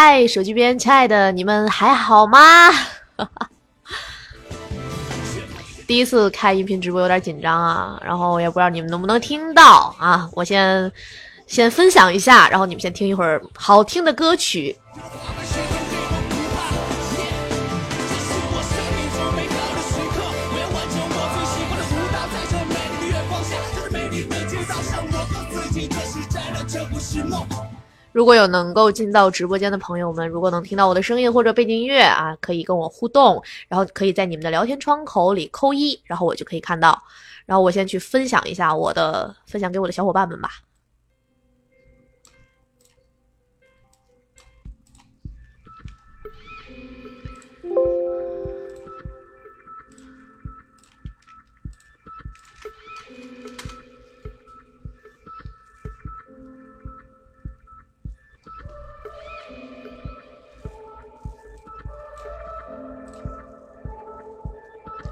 嗨，手机边亲爱的你们还好吗？第一次开音频直播有点紧张啊，然后也不知道你们能不能听到啊。我先先分享一下，然后你们先听一会儿好听的歌曲。如果有能够进到直播间的朋友们，如果能听到我的声音或者背景音乐啊，可以跟我互动，然后可以在你们的聊天窗口里扣一，然后我就可以看到。然后我先去分享一下我的，分享给我的小伙伴们吧。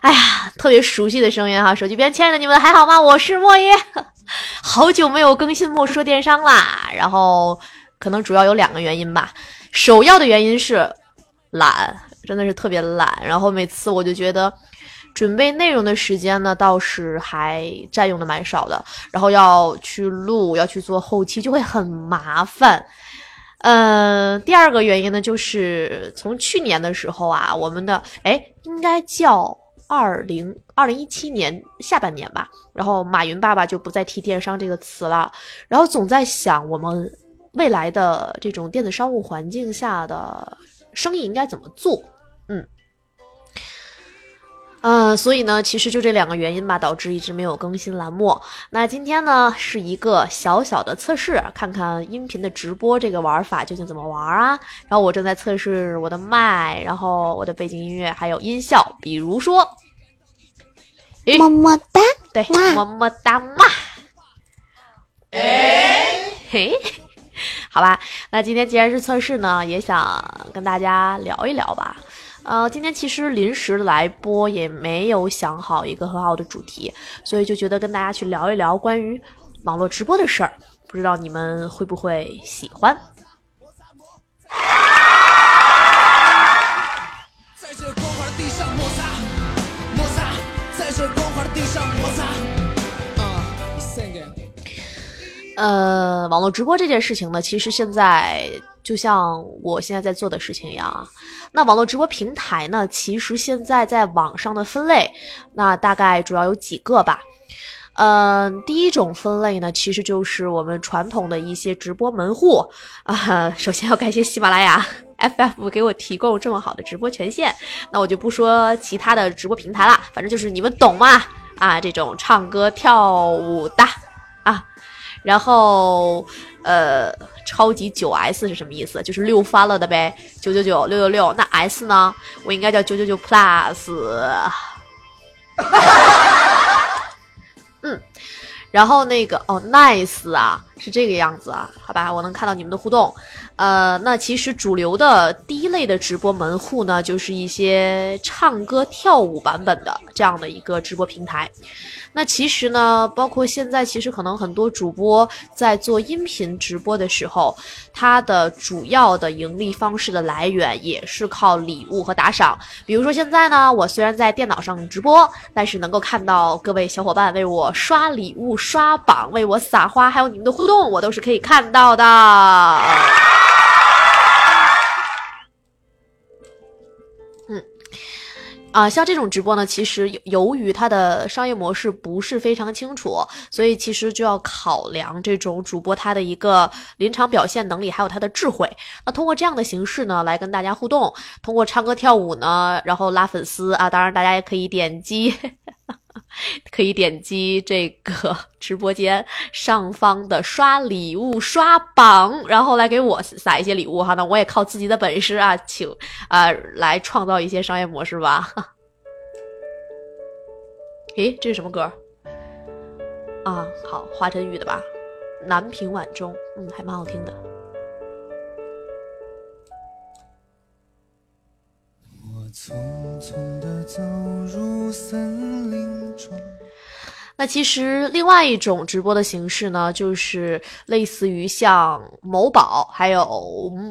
哎呀，特别熟悉的声音哈！手机边亲爱的你们还好吗？我是莫爷，好久没有更新莫说电商啦。然后可能主要有两个原因吧，首要的原因是懒，真的是特别懒。然后每次我就觉得准备内容的时间呢，倒是还占用的蛮少的。然后要去录，要去做后期，就会很麻烦。嗯，第二个原因呢，就是从去年的时候啊，我们的哎，应该叫。二零二零一七年下半年吧，然后马云爸爸就不再提电商这个词了，然后总在想我们未来的这种电子商务环境下的生意应该怎么做，嗯，呃，所以呢，其实就这两个原因吧，导致一直没有更新栏目。那今天呢，是一个小小的测试，看看音频的直播这个玩法究竟怎么玩啊。然后我正在测试我的麦，然后我的背景音乐还有音效，比如说。么么哒，对，么么哒嘛。哎，嘿，好吧，那今天既然是测试呢，也想跟大家聊一聊吧。呃，今天其实临时来播，也没有想好一个很好的主题，所以就觉得跟大家去聊一聊关于网络直播的事儿，不知道你们会不会喜欢？呃，网络直播这件事情呢，其实现在就像我现在在做的事情一样啊。那网络直播平台呢，其实现在在网上的分类，那大概主要有几个吧。嗯，第一种分类呢，其实就是我们传统的一些直播门户啊。首先要感谢喜马拉雅 FF 给我提供这么好的直播权限。那我就不说其他的直播平台了，反正就是你们懂嘛啊，这种唱歌跳舞的啊。然后，呃，超级九 S 是什么意思？就是六翻了的呗，九九九六六六。那 S 呢？我应该叫九九九 Plus。嗯，然后那个哦，Nice 啊，是这个样子啊，好吧，我能看到你们的互动。呃，那其实主流的第一类的直播门户呢，就是一些唱歌跳舞版本的这样的一个直播平台。那其实呢，包括现在，其实可能很多主播在做音频直播的时候，它的主要的盈利方式的来源也是靠礼物和打赏。比如说现在呢，我虽然在电脑上直播，但是能够看到各位小伙伴为我刷礼物、刷榜、为我撒花，还有你们的互动，我都是可以看到的。啊，像这种直播呢，其实由于它的商业模式不是非常清楚，所以其实就要考量这种主播他的一个临场表现能力，还有他的智慧。那通过这样的形式呢，来跟大家互动，通过唱歌跳舞呢，然后拉粉丝啊，当然大家也可以点击，可以点击这个直播间上方的刷礼物刷榜，然后来给我撒一些礼物哈。那我也靠自己的本事啊，请啊来创造一些商业模式吧。诶，这是什么歌？啊，好，华晨宇的吧，《南屏晚钟》，嗯，还蛮好听的。我匆匆的走入森林。那其实另外一种直播的形式呢，就是类似于像某宝还有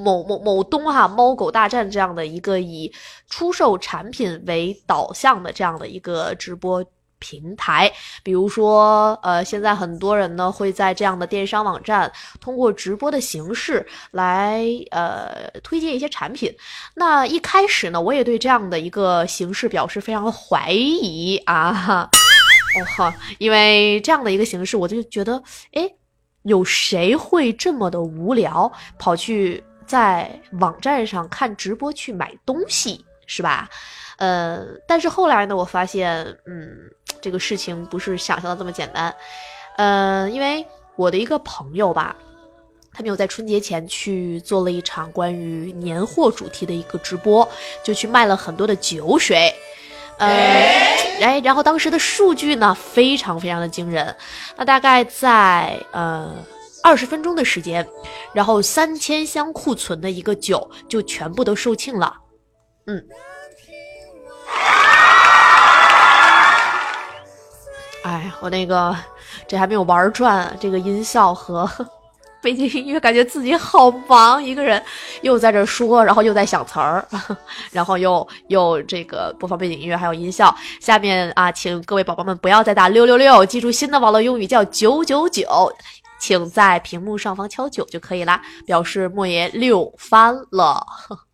某某某东哈猫狗大战这样的一个以出售产品为导向的这样的一个直播平台。比如说，呃，现在很多人呢会在这样的电商网站通过直播的形式来呃推荐一些产品。那一开始呢，我也对这样的一个形式表示非常怀疑啊。哦哈，因为这样的一个形式，我就觉得，哎，有谁会这么的无聊，跑去在网站上看直播去买东西，是吧？呃，但是后来呢，我发现，嗯，这个事情不是想象的这么简单。嗯，因为我的一个朋友吧，他们有在春节前去做了一场关于年货主题的一个直播，就去卖了很多的酒水。呃，哎，然后当时的数据呢，非常非常的惊人。那大概在呃二十分钟的时间，然后三千箱库存的一个酒就全部都售罄了。嗯，哎，我那个这还没有玩转，这个音效和。背景音乐，感觉自己好忙，一个人又在这说，然后又在想词儿，然后又又这个播放背景音乐，还有音效。下面啊，请各位宝宝们不要再打六六六，记住新的网络用语叫九九九，请在屏幕上方敲九就可以啦，表示莫爷六翻了。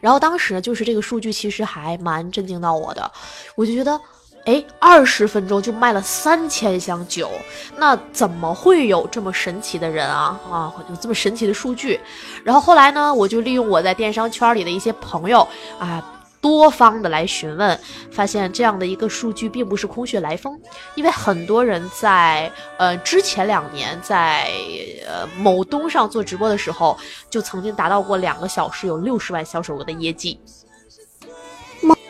然后当时就是这个数据，其实还蛮震惊到我的，我就觉得。哎，二十分钟就卖了三千箱酒，那怎么会有这么神奇的人啊？啊，有这么神奇的数据。然后后来呢，我就利用我在电商圈里的一些朋友啊，多方的来询问，发现这样的一个数据并不是空穴来风，因为很多人在呃之前两年在呃某东上做直播的时候，就曾经达到过两个小时有六十万销售额的业绩。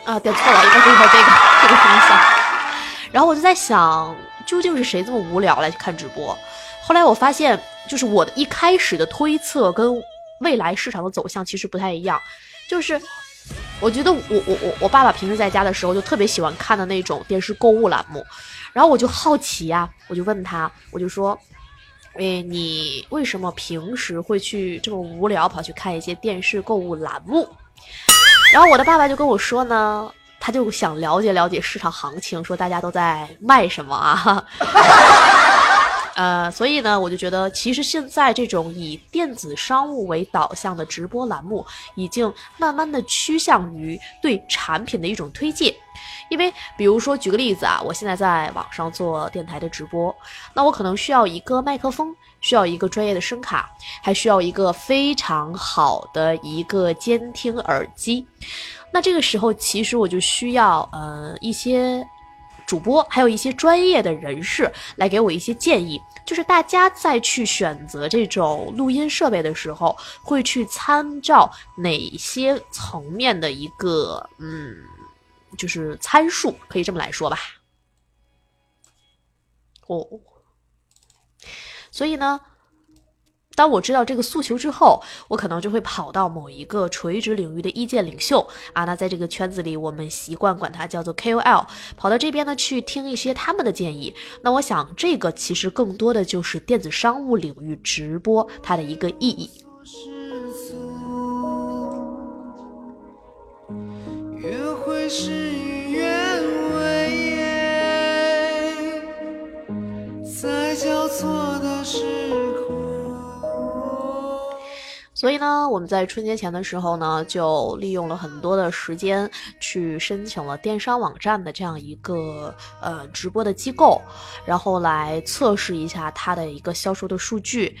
啊，点错了，应该是一会这个这个音效。然后我就在想，究竟是谁这么无聊来看直播？后来我发现，就是我的一开始的推测跟未来市场的走向其实不太一样。就是我觉得我我我我爸爸平时在家的时候就特别喜欢看的那种电视购物栏目，然后我就好奇呀，我就问他，我就说，哎，你为什么平时会去这么无聊跑去看一些电视购物栏目？然后我的爸爸就跟我说呢，他就想了解了解市场行情，说大家都在卖什么啊？呃，所以呢，我就觉得其实现在这种以电子商务为导向的直播栏目，已经慢慢的趋向于对产品的一种推介。因为比如说举个例子啊，我现在在网上做电台的直播，那我可能需要一个麦克风。需要一个专业的声卡，还需要一个非常好的一个监听耳机。那这个时候，其实我就需要呃一些主播，还有一些专业的人士来给我一些建议。就是大家在去选择这种录音设备的时候，会去参照哪些层面的一个嗯，就是参数，可以这么来说吧。哦。所以呢，当我知道这个诉求之后，我可能就会跑到某一个垂直领域的意见领袖啊，那在这个圈子里，我们习惯管它叫做 KOL，跑到这边呢去听一些他们的建议。那我想，这个其实更多的就是电子商务领域直播它的一个意义。约会在交错的时所以呢，我们在春节前的时候呢，就利用了很多的时间去申请了电商网站的这样一个呃直播的机构，然后来测试一下它的一个销售的数据，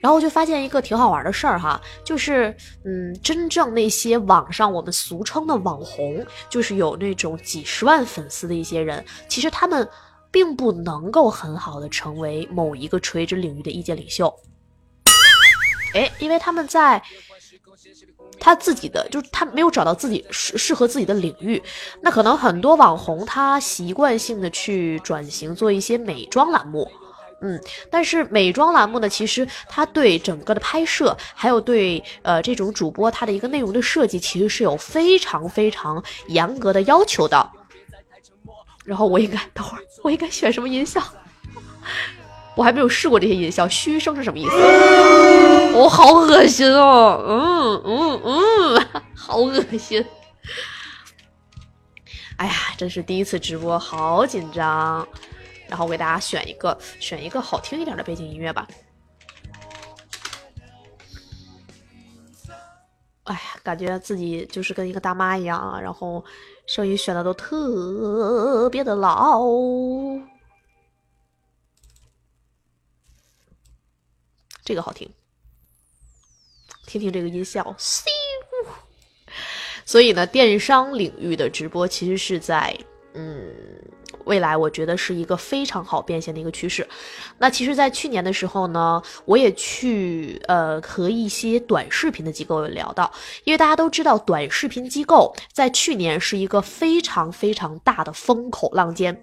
然后就发现一个挺好玩的事儿哈，就是嗯，真正那些网上我们俗称的网红，就是有那种几十万粉丝的一些人，其实他们。并不能够很好的成为某一个垂直领域的意见领袖，哎，因为他们在他自己的就是他没有找到自己适适合自己的领域。那可能很多网红他习惯性的去转型做一些美妆栏目。嗯，但是美妆栏目呢，其实它对整个的拍摄，还有对呃这种主播他的一个内容的设计，其实是有非常非常严格的要求的。然后我应该等会儿，我应该选什么音效？我还没有试过这些音效，嘘声是什么意思？我好恶心哦！嗯嗯嗯，好恶心！哎呀，真是第一次直播，好紧张。然后我给大家选一个，选一个好听一点的背景音乐吧。哎呀，感觉自己就是跟一个大妈一样啊，然后声音选的都特别的老。这个好听，听听这个音效，所以呢，电商领域的直播其实是在嗯。未来我觉得是一个非常好变现的一个趋势。那其实，在去年的时候呢，我也去呃和一些短视频的机构有聊到，因为大家都知道，短视频机构在去年是一个非常非常大的风口浪尖。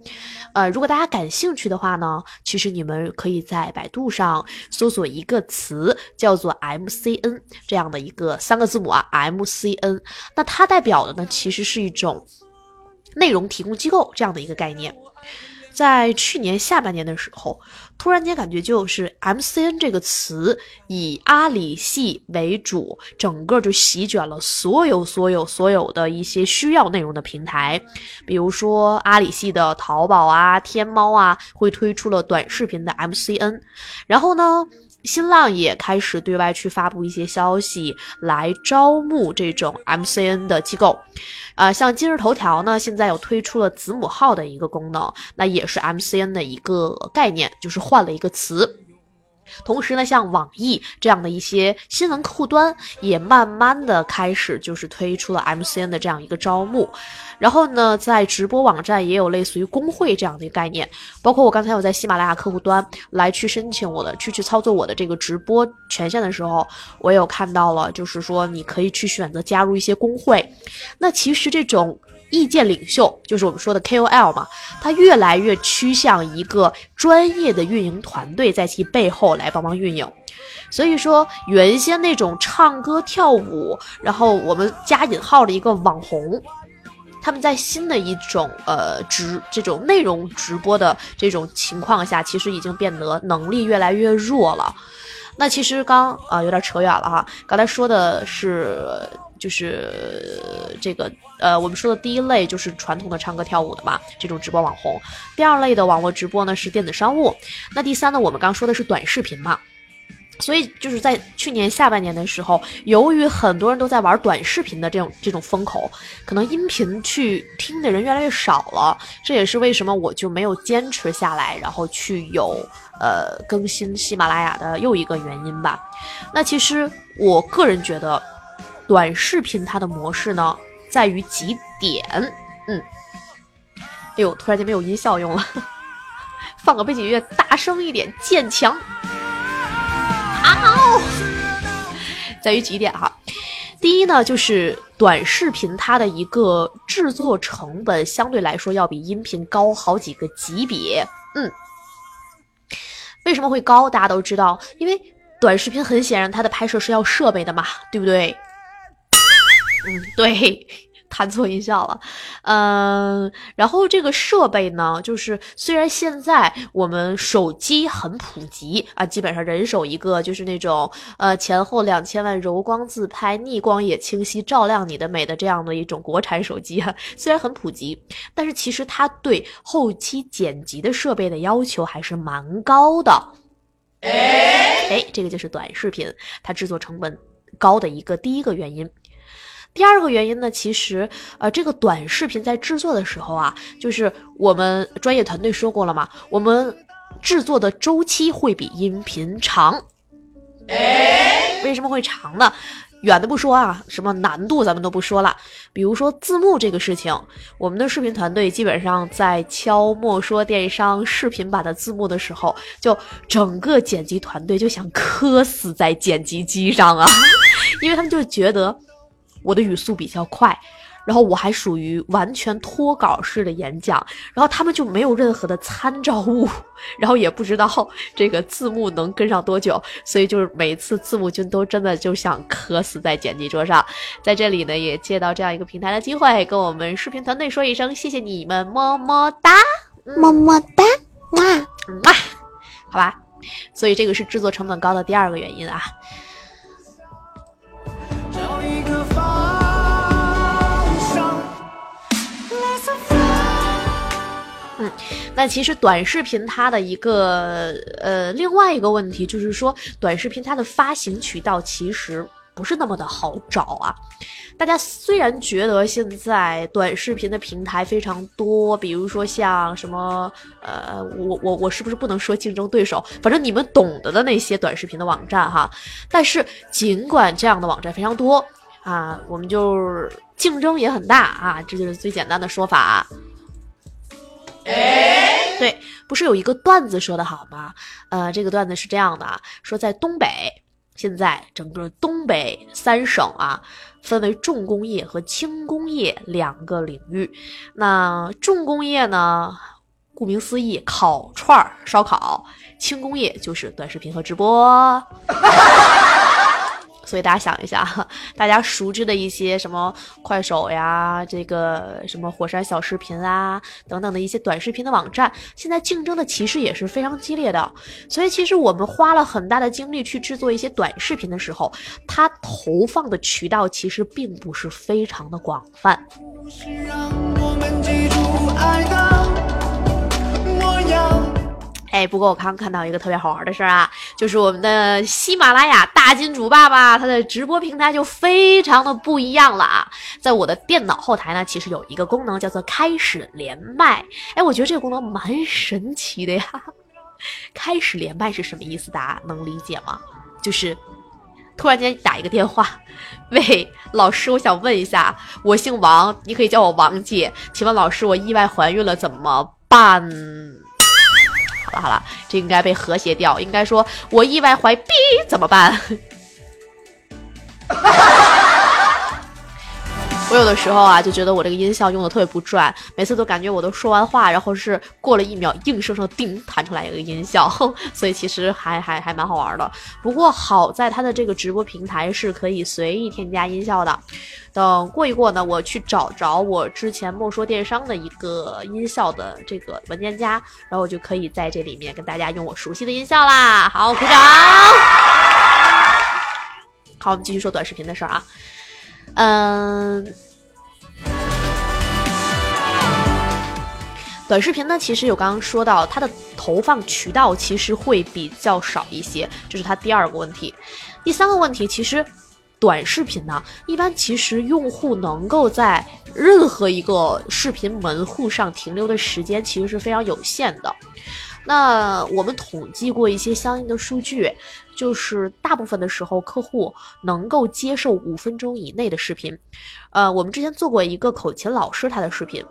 呃，如果大家感兴趣的话呢，其实你们可以在百度上搜索一个词，叫做 MCN 这样的一个三个字母啊，MCN。那它代表的呢，其实是一种。内容提供机构这样的一个概念，在去年下半年的时候，突然间感觉就是 MCN 这个词以阿里系为主，整个就席卷了所有所有所有的一些需要内容的平台，比如说阿里系的淘宝啊、天猫啊，会推出了短视频的 MCN，然后呢。新浪也开始对外去发布一些消息，来招募这种 MCN 的机构，啊，像今日头条呢，现在又推出了子母号的一个功能，那也是 MCN 的一个概念，就是换了一个词。同时呢，像网易这样的一些新闻客户端，也慢慢的开始就是推出了 MCN 的这样一个招募。然后呢，在直播网站也有类似于工会这样的一个概念，包括我刚才有在喜马拉雅客户端来去申请我的去去操作我的这个直播权限的时候，我有看到了，就是说你可以去选择加入一些工会。那其实这种。意见领袖就是我们说的 KOL 嘛，他越来越趋向一个专业的运营团队在其背后来帮忙运营。所以说，原先那种唱歌跳舞，然后我们加引号的一个网红，他们在新的一种呃直这种内容直播的这种情况下，其实已经变得能力越来越弱了。那其实刚啊有点扯远了哈，刚才说的是。就是这个，呃，我们说的第一类就是传统的唱歌跳舞的嘛，这种直播网红。第二类的网络直播呢是电子商务。那第三呢，我们刚说的是短视频嘛。所以就是在去年下半年的时候，由于很多人都在玩短视频的这种这种风口，可能音频去听的人越来越少了。这也是为什么我就没有坚持下来，然后去有呃更新喜马拉雅的又一个原因吧。那其实我个人觉得。短视频它的模式呢，在于几点，嗯，哎呦，突然间没有音效用了，放个背景音乐，大声一点，渐强。啊，在于几点哈？第一呢，就是短视频它的一个制作成本相对来说要比音频高好几个级别，嗯，为什么会高？大家都知道，因为短视频很显然它的拍摄是要设备的嘛，对不对？嗯，对，弹错音效了。嗯，然后这个设备呢，就是虽然现在我们手机很普及啊，基本上人手一个，就是那种呃前后两千万柔光自拍、逆光也清晰照亮你的美的这样的一种国产手机啊，虽然很普及，但是其实它对后期剪辑的设备的要求还是蛮高的。哎，这个就是短视频它制作成本高的一个第一个原因。第二个原因呢，其实，呃，这个短视频在制作的时候啊，就是我们专业团队说过了嘛，我们制作的周期会比音频长。为什么会长呢？远的不说啊，什么难度咱们都不说了，比如说字幕这个事情，我们的视频团队基本上在敲莫说电商视频版的字幕的时候，就整个剪辑团队就想磕死在剪辑机上啊，因为他们就觉得。我的语速比较快。然后我还属于完全脱稿式的演讲，然后他们就没有任何的参照物，然后也不知道这个字幕能跟上多久，所以就是每次字幕君都真的就想磕死在剪辑桌上。在这里呢，也借到这样一个平台的机会，跟我们视频团队说一声谢谢你们，么么哒，么么哒，哇哇，好吧，所以这个是制作成本高的第二个原因啊。嗯，那其实短视频它的一个呃另外一个问题就是说，短视频它的发行渠道其实不是那么的好找啊。大家虽然觉得现在短视频的平台非常多，比如说像什么呃，我我我是不是不能说竞争对手？反正你们懂得的那些短视频的网站哈。但是尽管这样的网站非常多啊，我们就竞争也很大啊，这就是最简单的说法。对，不是有一个段子说的好吗？呃，这个段子是这样的啊，说在东北，现在整个东北三省啊，分为重工业和轻工业两个领域。那重工业呢，顾名思义，烤串儿、烧烤；轻工业就是短视频和直播。所以大家想一下，大家熟知的一些什么快手呀，这个什么火山小视频啊，等等的一些短视频的网站，现在竞争的其实也是非常激烈的。所以其实我们花了很大的精力去制作一些短视频的时候，它投放的渠道其实并不是非常的广泛。让我们记住爱的哎，不过我刚刚看到一个特别好玩的事儿啊，就是我们的喜马拉雅大金主爸爸，他的直播平台就非常的不一样了啊。在我的电脑后台呢，其实有一个功能叫做开始连麦。哎，我觉得这个功能蛮神奇的呀。开始连麦是什么意思？大家能理解吗？就是突然间打一个电话，喂，老师，我想问一下，我姓王，你可以叫我王姐，请问老师，我意外怀孕了怎么办？好了，这应该被和谐掉。应该说，我意外怀 B 怎么办？我有的时候啊，就觉得我这个音效用的特别不转，每次都感觉我都说完话，然后是过了一秒，硬生生叮弹出来一个音效，所以其实还还还蛮好玩的。不过好在它的这个直播平台是可以随意添加音效的。等过一过呢，我去找着我之前莫说电商的一个音效的这个文件夹，然后我就可以在这里面跟大家用我熟悉的音效啦。好，鼓掌。好，我们继续说短视频的事儿啊。嗯，短视频呢，其实有刚刚说到，它的投放渠道其实会比较少一些，这是它第二个问题。第三个问题，其实短视频呢，一般其实用户能够在任何一个视频门户上停留的时间，其实是非常有限的。那我们统计过一些相应的数据，就是大部分的时候客户能够接受五分钟以内的视频。呃，我们之前做过一个口琴老师他的视频，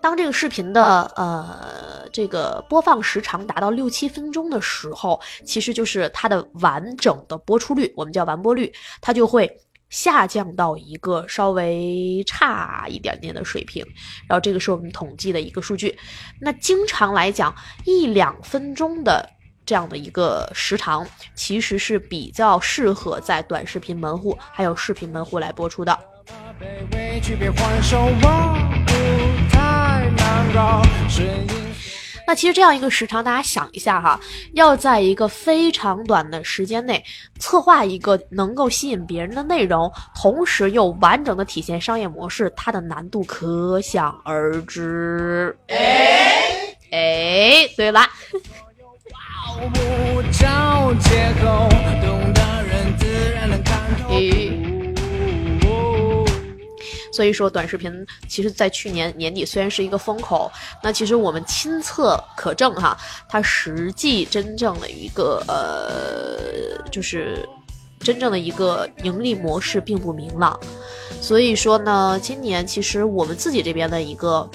当这个视频的呃这个播放时长达到六七分钟的时候，其实就是它的完整的播出率，我们叫完播率，它就会。下降到一个稍微差一点点的水平，然后这个是我们统计的一个数据。那经常来讲，一两分钟的这样的一个时长，其实是比较适合在短视频门户还有视频门户来播出的。那其实这样一个时长，大家想一下哈，要在一个非常短的时间内策划一个能够吸引别人的内容，同时又完整的体现商业模式，它的难度可想而知。哎哎，对啦。所以说，短视频其实，在去年年底虽然是一个风口，那其实我们亲测可证哈，它实际真正的一个呃，就是真正的一个盈利模式并不明朗。所以说呢，今年其实我们自己这边的一个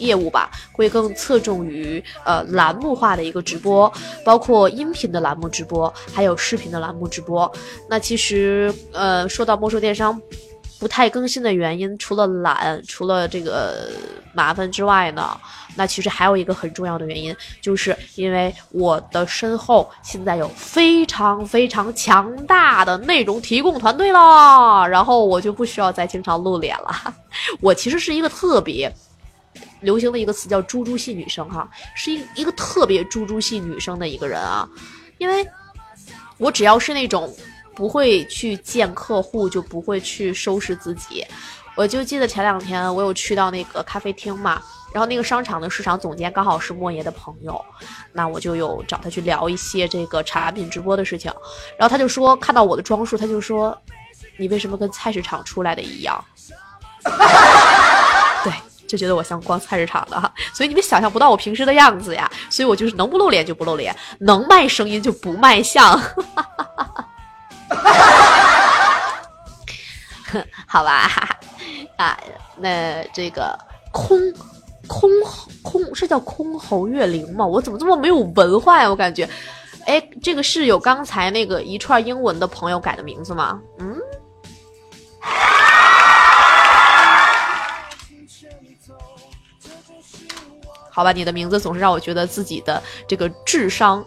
业务吧，会更侧重于呃栏目化的一个直播，包括音频的栏目直播，还有视频的栏目直播。那其实呃，说到魔兽电商。不太更新的原因，除了懒，除了这个麻烦之外呢，那其实还有一个很重要的原因，就是因为我的身后现在有非常非常强大的内容提供团队了，然后我就不需要再经常露脸了。我其实是一个特别流行的一个词叫“猪猪系女生”哈，是一一个特别猪猪系女生的一个人啊，因为我只要是那种。不会去见客户，就不会去收拾自己。我就记得前两天我有去到那个咖啡厅嘛，然后那个商场的市场总监刚好是莫爷的朋友，那我就有找他去聊一些这个产品直播的事情。然后他就说看到我的装束，他就说你为什么跟菜市场出来的一样？对，就觉得我像逛菜市场的，所以你们想象不到我平时的样子呀。所以我就是能不露脸就不露脸，能卖声音就不卖相。好吧，啊，那这个空空空是叫空侯月灵吗？我怎么这么没有文化呀？我感觉，哎，这个是有刚才那个一串英文的朋友改的名字吗？嗯，好吧，你的名字总是让我觉得自己的这个智商，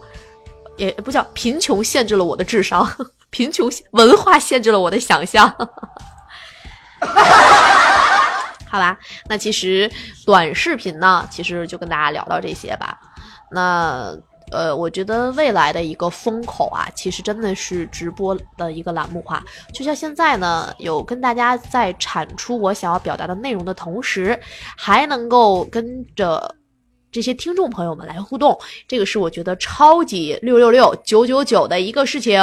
也不叫贫穷限制了我的智商。贫穷文化限制了我的想象，好吧，那其实短视频呢，其实就跟大家聊到这些吧。那呃，我觉得未来的一个风口啊，其实真的是直播的一个栏目化。就像现在呢，有跟大家在产出我想要表达的内容的同时，还能够跟着这些听众朋友们来互动，这个是我觉得超级六六六九九九的一个事情。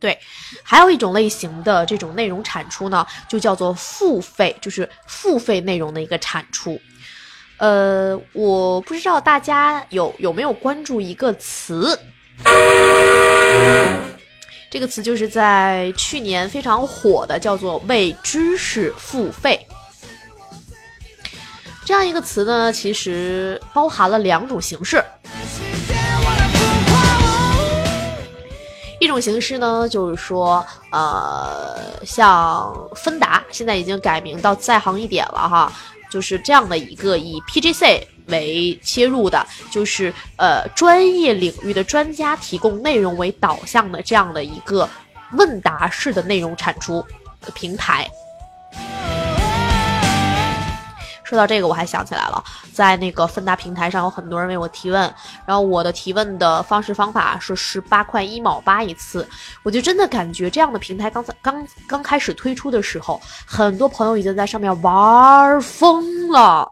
对，还有一种类型的这种内容产出呢，就叫做付费，就是付费内容的一个产出。呃，我不知道大家有有没有关注一个词，这个词就是在去年非常火的，叫做为知识付费。这样一个词呢，其实包含了两种形式。一种形式呢，就是说，呃，像芬达现在已经改名到在行一点了哈，就是这样的一个以 PGC 为切入的，就是呃专业领域的专家提供内容为导向的这样的一个问答式的内容产出平台。说到这个，我还想起来了，在那个芬达平台上有很多人为我提问，然后我的提问的方式方法是十八块一毛八一次，我就真的感觉这样的平台刚才刚刚开始推出的时候，很多朋友已经在上面玩疯了。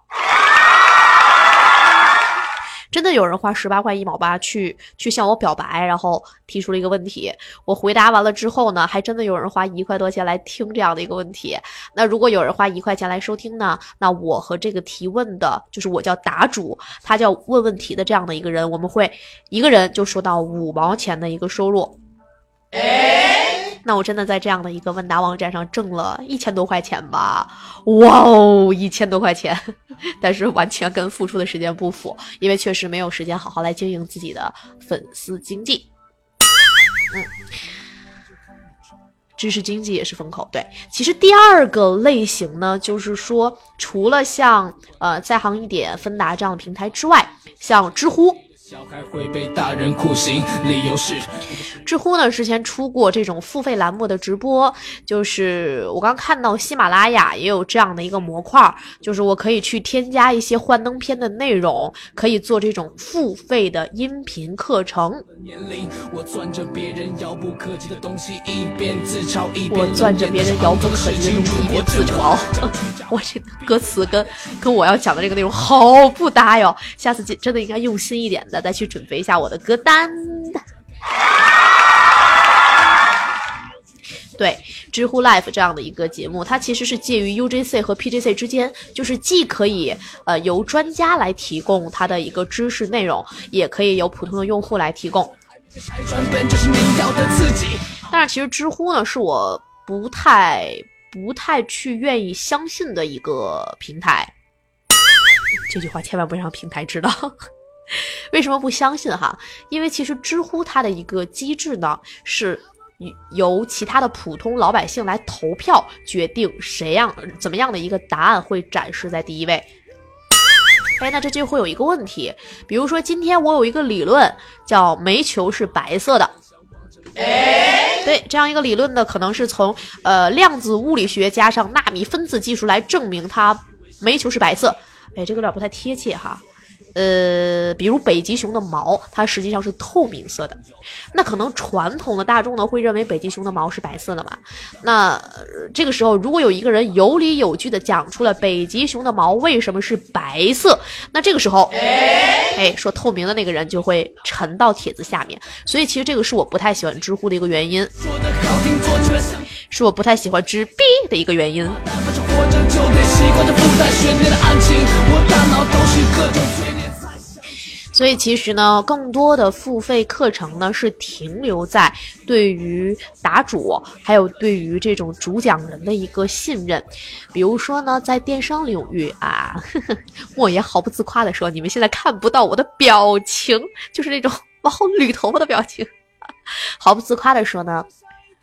真的有人花十八块一毛八去去向我表白，然后提出了一个问题。我回答完了之后呢，还真的有人花一块多钱来听这样的一个问题。那如果有人花一块钱来收听呢，那我和这个提问的，就是我叫答主，他叫问问题的这样的一个人，我们会一个人就收到五毛钱的一个收入。那我真的在这样的一个问答网站上挣了一千多块钱吧？哇哦，一千多块钱，但是完全跟付出的时间不符，因为确实没有时间好好来经营自己的粉丝经济。嗯，知识经济也是风口。对，其实第二个类型呢，就是说，除了像呃在行一点、芬达这样的平台之外，像知乎。小孩会被大人酷刑，理由是知乎呢之前出过这种付费栏目的直播，就是我刚看到喜马拉雅也有这样的一个模块，就是我可以去添加一些幻灯片的内容，可以做这种付费的音频课程。我攥着别人遥不可及的东西，一边自嘲一边我攥着别人遥不可及的，一边自嘲。我这歌词跟跟我要讲的这个内容好不搭哟，下次真的应该用心一点的。再去准备一下我的歌单。对，知乎 Life 这样的一个节目，它其实是介于 UGC 和 PGC 之间，就是既可以呃由专家来提供它的一个知识内容，也可以由普通的用户来提供。但是其实知乎呢，是我不太不太去愿意相信的一个平台。这句话千万不让平台知道。为什么不相信哈？因为其实知乎它的一个机制呢，是由其他的普通老百姓来投票决定谁样怎么样的一个答案会展示在第一位。哎，那这就会有一个问题，比如说今天我有一个理论叫煤球是白色的，对，这样一个理论呢，可能是从呃量子物理学加上纳米分子技术来证明它煤球是白色。哎，这个有点不太贴切哈。呃，比如北极熊的毛，它实际上是透明色的。那可能传统的大众呢会认为北极熊的毛是白色的嘛？那这个时候，如果有一个人有理有据的讲出了北极熊的毛为什么是白色，那这个时候，哎，说透明的那个人就会沉到帖子下面。所以其实这个是我不太喜欢知乎的一个原因，是我不太喜欢知 B 的一个原因。所以其实呢，更多的付费课程呢是停留在对于答主，还有对于这种主讲人的一个信任。比如说呢，在电商领域啊，莫言毫不自夸的说：“你们现在看不到我的表情，就是那种往后捋头发的表情。”毫不自夸的说呢，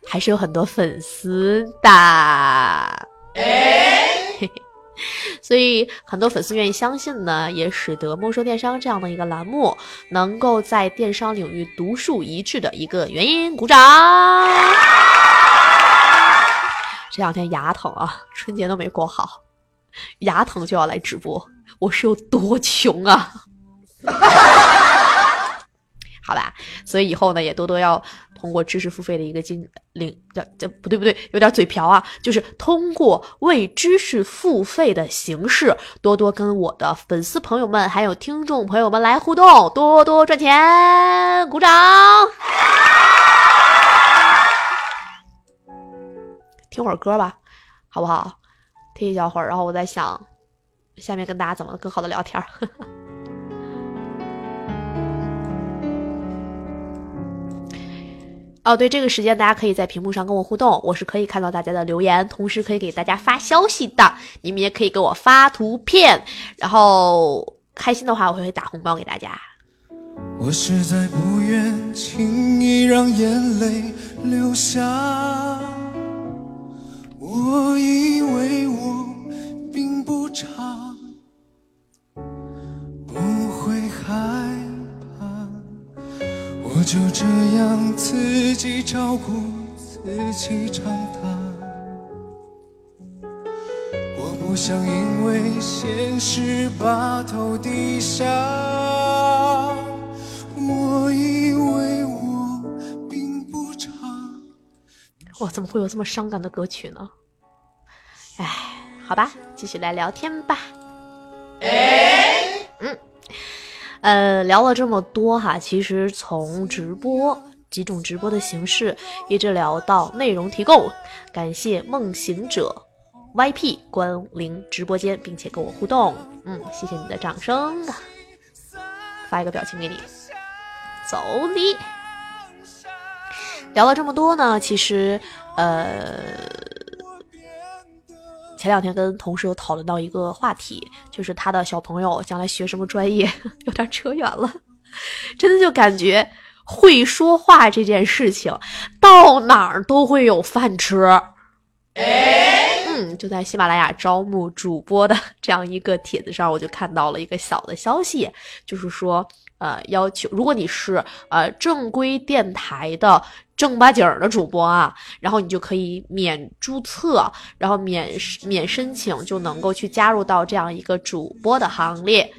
还是有很多粉丝的。所以很多粉丝愿意相信呢，也使得没收电商这样的一个栏目能够在电商领域独树一帜的一个原因。鼓掌！这两天牙疼啊，春节都没过好，牙疼就要来直播，我是有多穷啊！好吧，所以以后呢，也多多要。通过知识付费的一个经领，这这不对不对，有点嘴瓢啊！就是通过为知识付费的形式，多多跟我的粉丝朋友们还有听众朋友们来互动，多多赚钱，鼓掌！听会儿歌吧，好不好？听一小会儿，然后我在想，下面跟大家怎么更好的聊天。哦，对，这个时间大家可以在屏幕上跟我互动，我是可以看到大家的留言，同时可以给大家发消息的。你们也可以给我发图片，然后开心的话，我会打红包给大家。我实在不愿轻易让眼泪流下，我以为我并不差，不会害。我就这样自己照顾自己长大，我不想因为现实把头低下。我以为我并不差。哇，怎么会有这么伤感的歌曲呢？哎，好吧，继续来聊天吧。嗯。呃，聊了这么多哈，其实从直播几种直播的形式，一直聊到内容提供，感谢梦行者 YP 关临直播间，并且跟我互动，嗯，谢谢你的掌声，发一个表情给你，走你。聊了这么多呢，其实呃。前两天跟同事有讨论到一个话题，就是他的小朋友将来学什么专业，有点扯远了。真的就感觉会说话这件事情，到哪儿都会有饭吃。嗯，就在喜马拉雅招募主播的这样一个帖子上，我就看到了一个小的消息，就是说，呃，要求如果你是呃正规电台的。正八经的主播啊，然后你就可以免注册，然后免免申请，就能够去加入到这样一个主播的行列。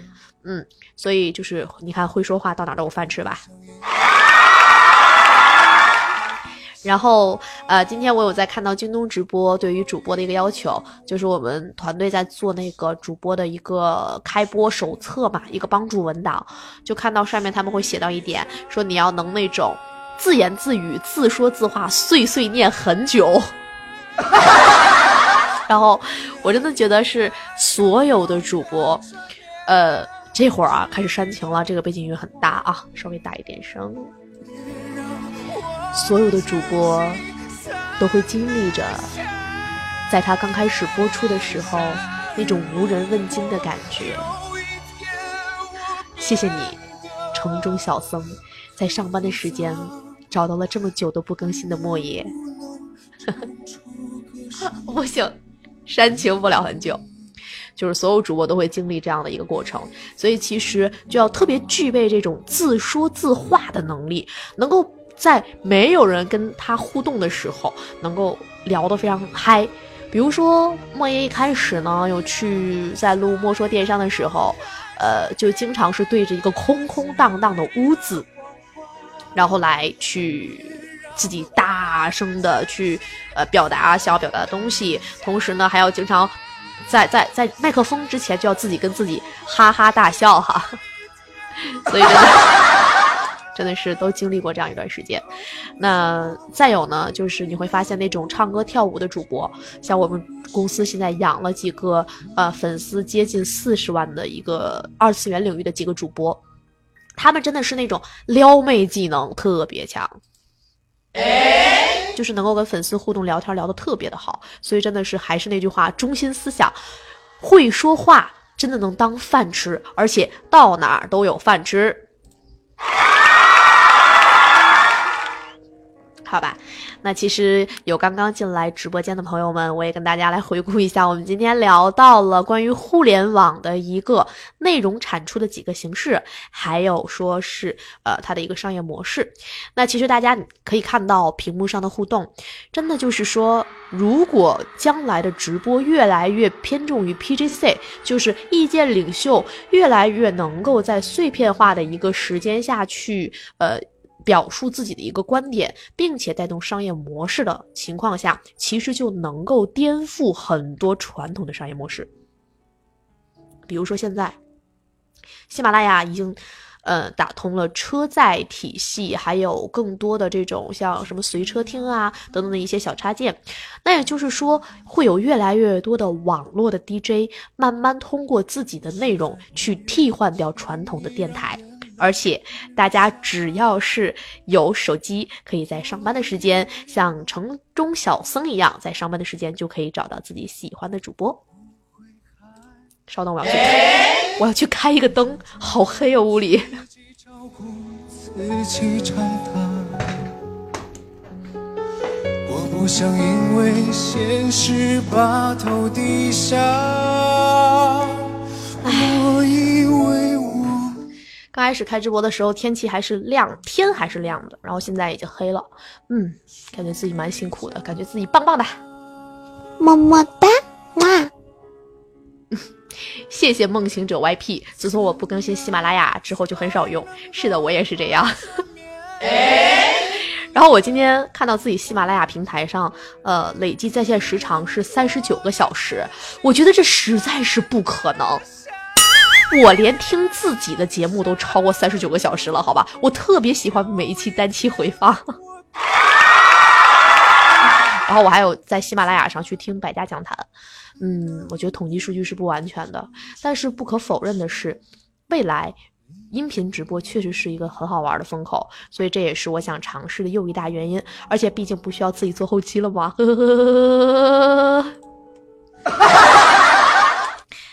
嗯，所以就是你看会说话，到哪都有饭吃吧。然后呃，今天我有在看到京东直播对于主播的一个要求，就是我们团队在做那个主播的一个开播手册嘛，一个帮助文档，就看到上面他们会写到一点，说你要能那种。自言自语、自说自话、碎碎念很久，然后我真的觉得是所有的主播，呃，这会儿啊开始煽情了，这个背景音乐很大啊，稍微大一点声。所有的主播都会经历着，在他刚开始播出的时候那种无人问津的感觉。谢谢你。城中小僧，在上班的时间找到了这么久都不更新的莫爷。不行，煽情不了很久。就是所有主播都会经历这样的一个过程，所以其实就要特别具备这种自说自话的能力，能够在没有人跟他互动的时候，能够聊得非常嗨。比如说莫言一开始呢，有去在录《莫说电商》的时候，呃，就经常是对着一个空空荡荡的屋子，然后来去自己大声的去呃表达想要表达的东西，同时呢，还要经常。在在在麦克风之前就要自己跟自己哈哈大笑哈，所以真的真的是都经历过这样一段时间。那再有呢，就是你会发现那种唱歌跳舞的主播，像我们公司现在养了几个呃粉丝接近四十万的一个二次元领域的几个主播，他们真的是那种撩妹技能特别强。就是能够跟粉丝互动聊天聊得特别的好，所以真的是还是那句话，中心思想，会说话真的能当饭吃，而且到哪儿都有饭吃。好吧，那其实有刚刚进来直播间的朋友们，我也跟大家来回顾一下，我们今天聊到了关于互联网的一个内容产出的几个形式，还有说是呃它的一个商业模式。那其实大家可以看到屏幕上的互动，真的就是说，如果将来的直播越来越偏重于 PGC，就是意见领袖越来越能够在碎片化的一个时间下去呃。表述自己的一个观点，并且带动商业模式的情况下，其实就能够颠覆很多传统的商业模式。比如说，现在喜马拉雅已经呃打通了车载体系，还有更多的这种像什么随车听啊等等的一些小插件。那也就是说，会有越来越多的网络的 DJ 慢慢通过自己的内容去替换掉传统的电台。而且，大家只要是有手机，可以在上班的时间，像城中小僧一样，在上班的时间就可以找到自己喜欢的主播。稍等，我要去，我要去开一个灯，好黑哦，屋里。我不想因为现实把头低下，我以为我。刚开始开直播的时候，天气还是亮，天还是亮的，然后现在已经黑了，嗯，感觉自己蛮辛苦的，感觉自己棒棒的，么么哒，哇！谢谢梦行者 YP。自从我不更新喜马拉雅之后，就很少用。是的，我也是这样。然后我今天看到自己喜马拉雅平台上，呃，累计在线时长是三十九个小时，我觉得这实在是不可能。我连听自己的节目都超过三十九个小时了，好吧？我特别喜欢每一期单期回放，然后我还有在喜马拉雅上去听百家讲坛。嗯，我觉得统计数据是不完全的，但是不可否认的是，未来音频直播确实是一个很好玩的风口，所以这也是我想尝试的又一大原因。而且毕竟不需要自己做后期了嘛，呵呵呵呵呵。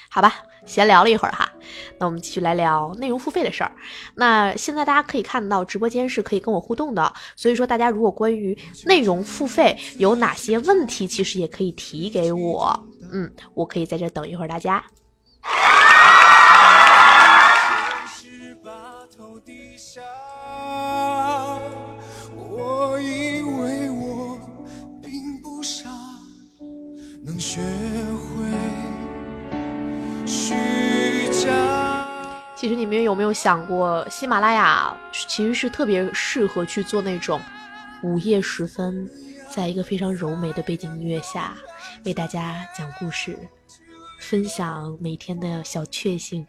好吧。闲聊了一会儿哈，那我们继续来聊内容付费的事儿。那现在大家可以看到直播间是可以跟我互动的，所以说大家如果关于内容付费有哪些问题，其实也可以提给我。嗯，我可以在这等一会儿大家。我以为我并不傻，能学会。其实你们有没有想过，喜马拉雅其实是特别适合去做那种午夜时分，在一个非常柔美的背景音乐下，为大家讲故事，分享每天的小确幸，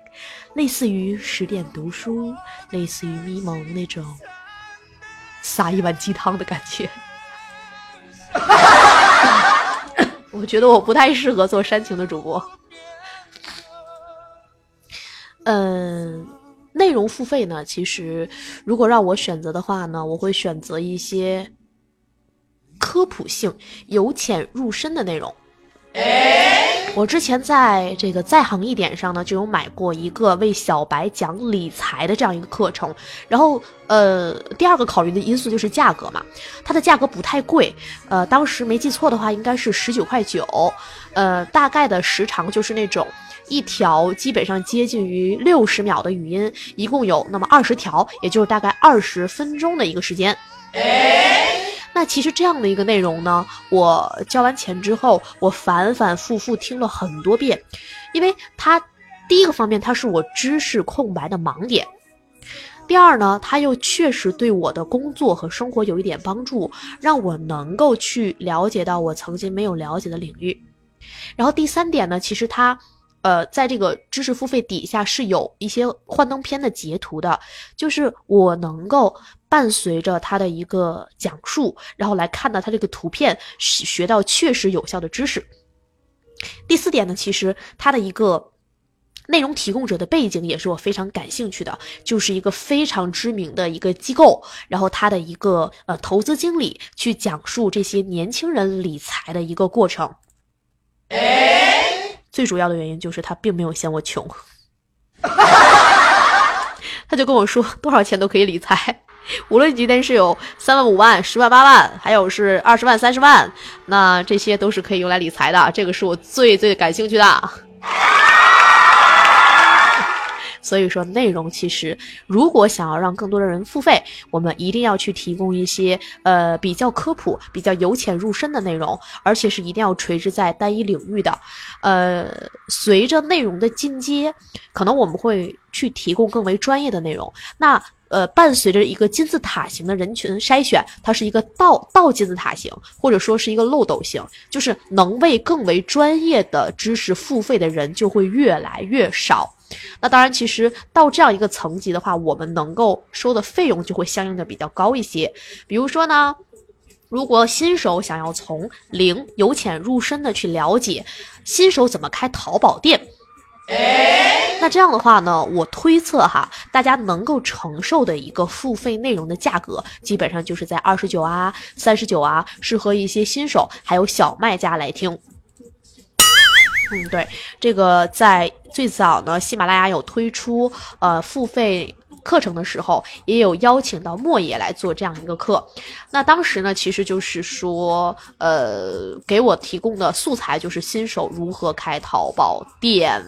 类似于十点读书，类似于咪蒙那种撒一碗鸡汤的感觉。我觉得我不太适合做煽情的主播。嗯，内容付费呢？其实，如果让我选择的话呢，我会选择一些科普性、由浅入深的内容。我之前在这个在行一点上呢，就有买过一个为小白讲理财的这样一个课程。然后，呃，第二个考虑的因素就是价格嘛，它的价格不太贵，呃，当时没记错的话，应该是十九块九，呃，大概的时长就是那种一条基本上接近于六十秒的语音，一共有那么二十条，也就是大概二十分钟的一个时间。那其实这样的一个内容呢，我交完钱之后，我反反复复听了很多遍，因为它第一个方面它是我知识空白的盲点，第二呢，它又确实对我的工作和生活有一点帮助，让我能够去了解到我曾经没有了解的领域。然后第三点呢，其实它。呃，在这个知识付费底下是有一些幻灯片的截图的，就是我能够伴随着他的一个讲述，然后来看到他这个图片，学到确实有效的知识。第四点呢，其实他的一个内容提供者的背景也是我非常感兴趣的，就是一个非常知名的一个机构，然后他的一个呃投资经理去讲述这些年轻人理财的一个过程。最主要的原因就是他并没有嫌我穷，他就跟我说多少钱都可以理财，无论今天是有三万、五万、十万、八万，还有是二十万、三十万，那这些都是可以用来理财的。这个是我最最感兴趣的。所以说，内容其实如果想要让更多的人付费，我们一定要去提供一些呃比较科普、比较由浅入深的内容，而且是一定要垂直在单一领域的。呃，随着内容的进阶，可能我们会去提供更为专业的内容。那呃，伴随着一个金字塔型的人群筛选，它是一个倒倒金字塔型，或者说是一个漏斗型，就是能为更为专业的知识付费的人就会越来越少。那当然，其实到这样一个层级的话，我们能够收的费用就会相应的比较高一些。比如说呢，如果新手想要从零由浅入深的去了解新手怎么开淘宝店，那这样的话呢，我推测哈，大家能够承受的一个付费内容的价格，基本上就是在二十九啊、三十九啊，适合一些新手还有小卖家来听。嗯，对，这个在最早呢，喜马拉雅有推出呃付费课程的时候，也有邀请到莫爷来做这样一个课。那当时呢，其实就是说，呃，给我提供的素材就是新手如何开淘宝店。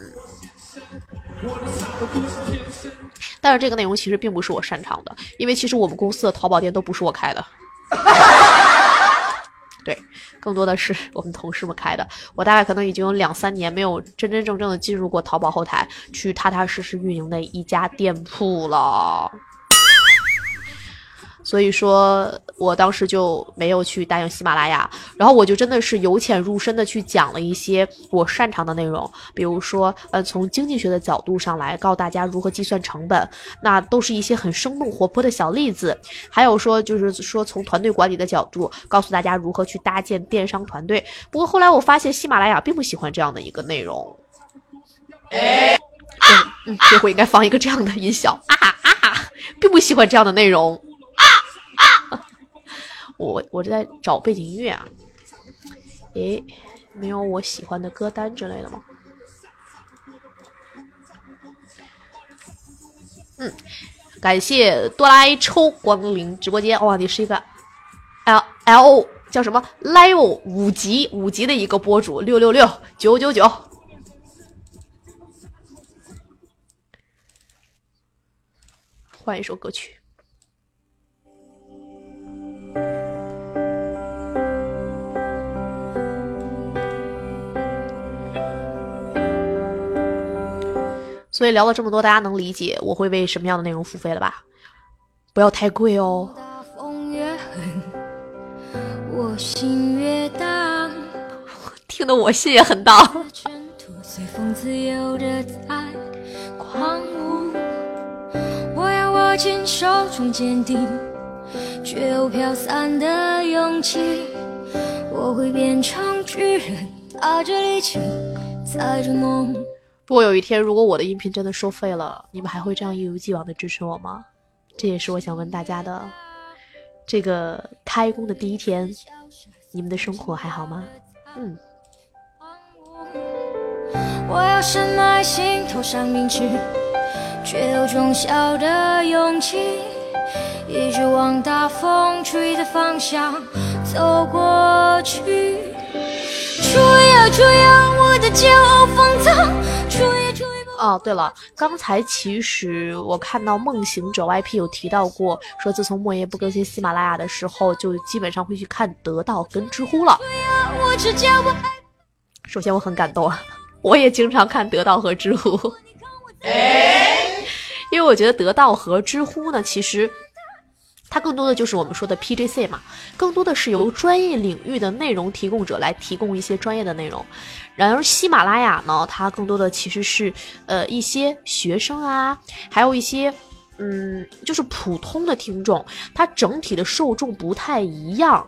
但是这个内容其实并不是我擅长的，因为其实我们公司的淘宝店都不是我开的。对，更多的是我们同事们开的。我大概可能已经有两三年没有真真正正的进入过淘宝后台，去踏踏实实运营的一家店铺了。所以说我当时就没有去答应喜马拉雅，然后我就真的是由浅入深的去讲了一些我擅长的内容，比如说，呃，从经济学的角度上来告诉大家如何计算成本，那都是一些很生动活泼的小例子。还有说，就是说从团队管理的角度告诉大家如何去搭建电商团队。不过后来我发现喜马拉雅并不喜欢这样的一个内容。嗯嗯，这回应该放一个这样的音效啊啊，并不喜欢这样的内容。我我在找背景音乐啊，诶，没有我喜欢的歌单之类的吗？嗯，感谢哆啦 A 抽光临直播间，哇，你是一个 L L 叫什么 Level 五级五级的一个博主，六六六九九九，换一首歌曲。所以聊了这么多，大家能理解我会为什么样的内容付费了吧？不要太贵哦。我心越荡听得我心也很大。我要握紧手中坚定却又飘散的勇气，我会变成巨人，踏着力气，踩着梦。如果有一天，如果我的音频真的收费了，你们还会这样一如既往的支持我吗？这也是我想问大家的。这个开工的第一天，你们的生活还好吗？嗯。我要深埋心头上明知，却有种小的勇气，一直往大风吹的方向走过去。吹呀吹呀，我的骄傲放纵，哦，对了，刚才其实我看到梦行者 YP 有提到过，说自从莫言不更新喜马拉雅的时候，就基本上会去看得到跟知乎了。首先我很感动啊，我也经常看得到和知乎，因为我觉得得到和知乎呢，其实。它更多的就是我们说的 PJC 嘛，更多的是由专业领域的内容提供者来提供一些专业的内容。然而喜马拉雅呢，它更多的其实是呃一些学生啊，还有一些嗯就是普通的听众，它整体的受众不太一样。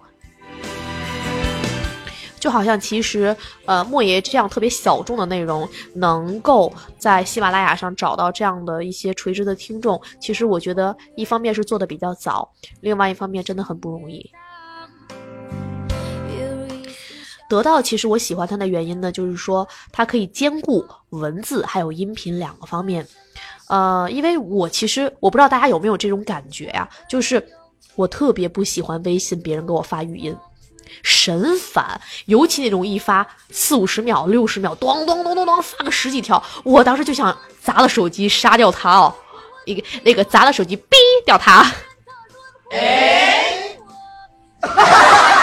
就好像其实，呃，莫爷这样特别小众的内容，能够在喜马拉雅上找到这样的一些垂直的听众，其实我觉得一方面是做的比较早，另外一方面真的很不容易。得到其实我喜欢它的原因呢，就是说它可以兼顾文字还有音频两个方面，呃，因为我其实我不知道大家有没有这种感觉呀，就是我特别不喜欢微信别人给我发语音。神烦，尤其那种一发四五十秒、六十秒，咚咚咚咚咚发个十几条，我当时就想砸了手机杀掉他哦，一个那个砸了手机毙掉他。哎，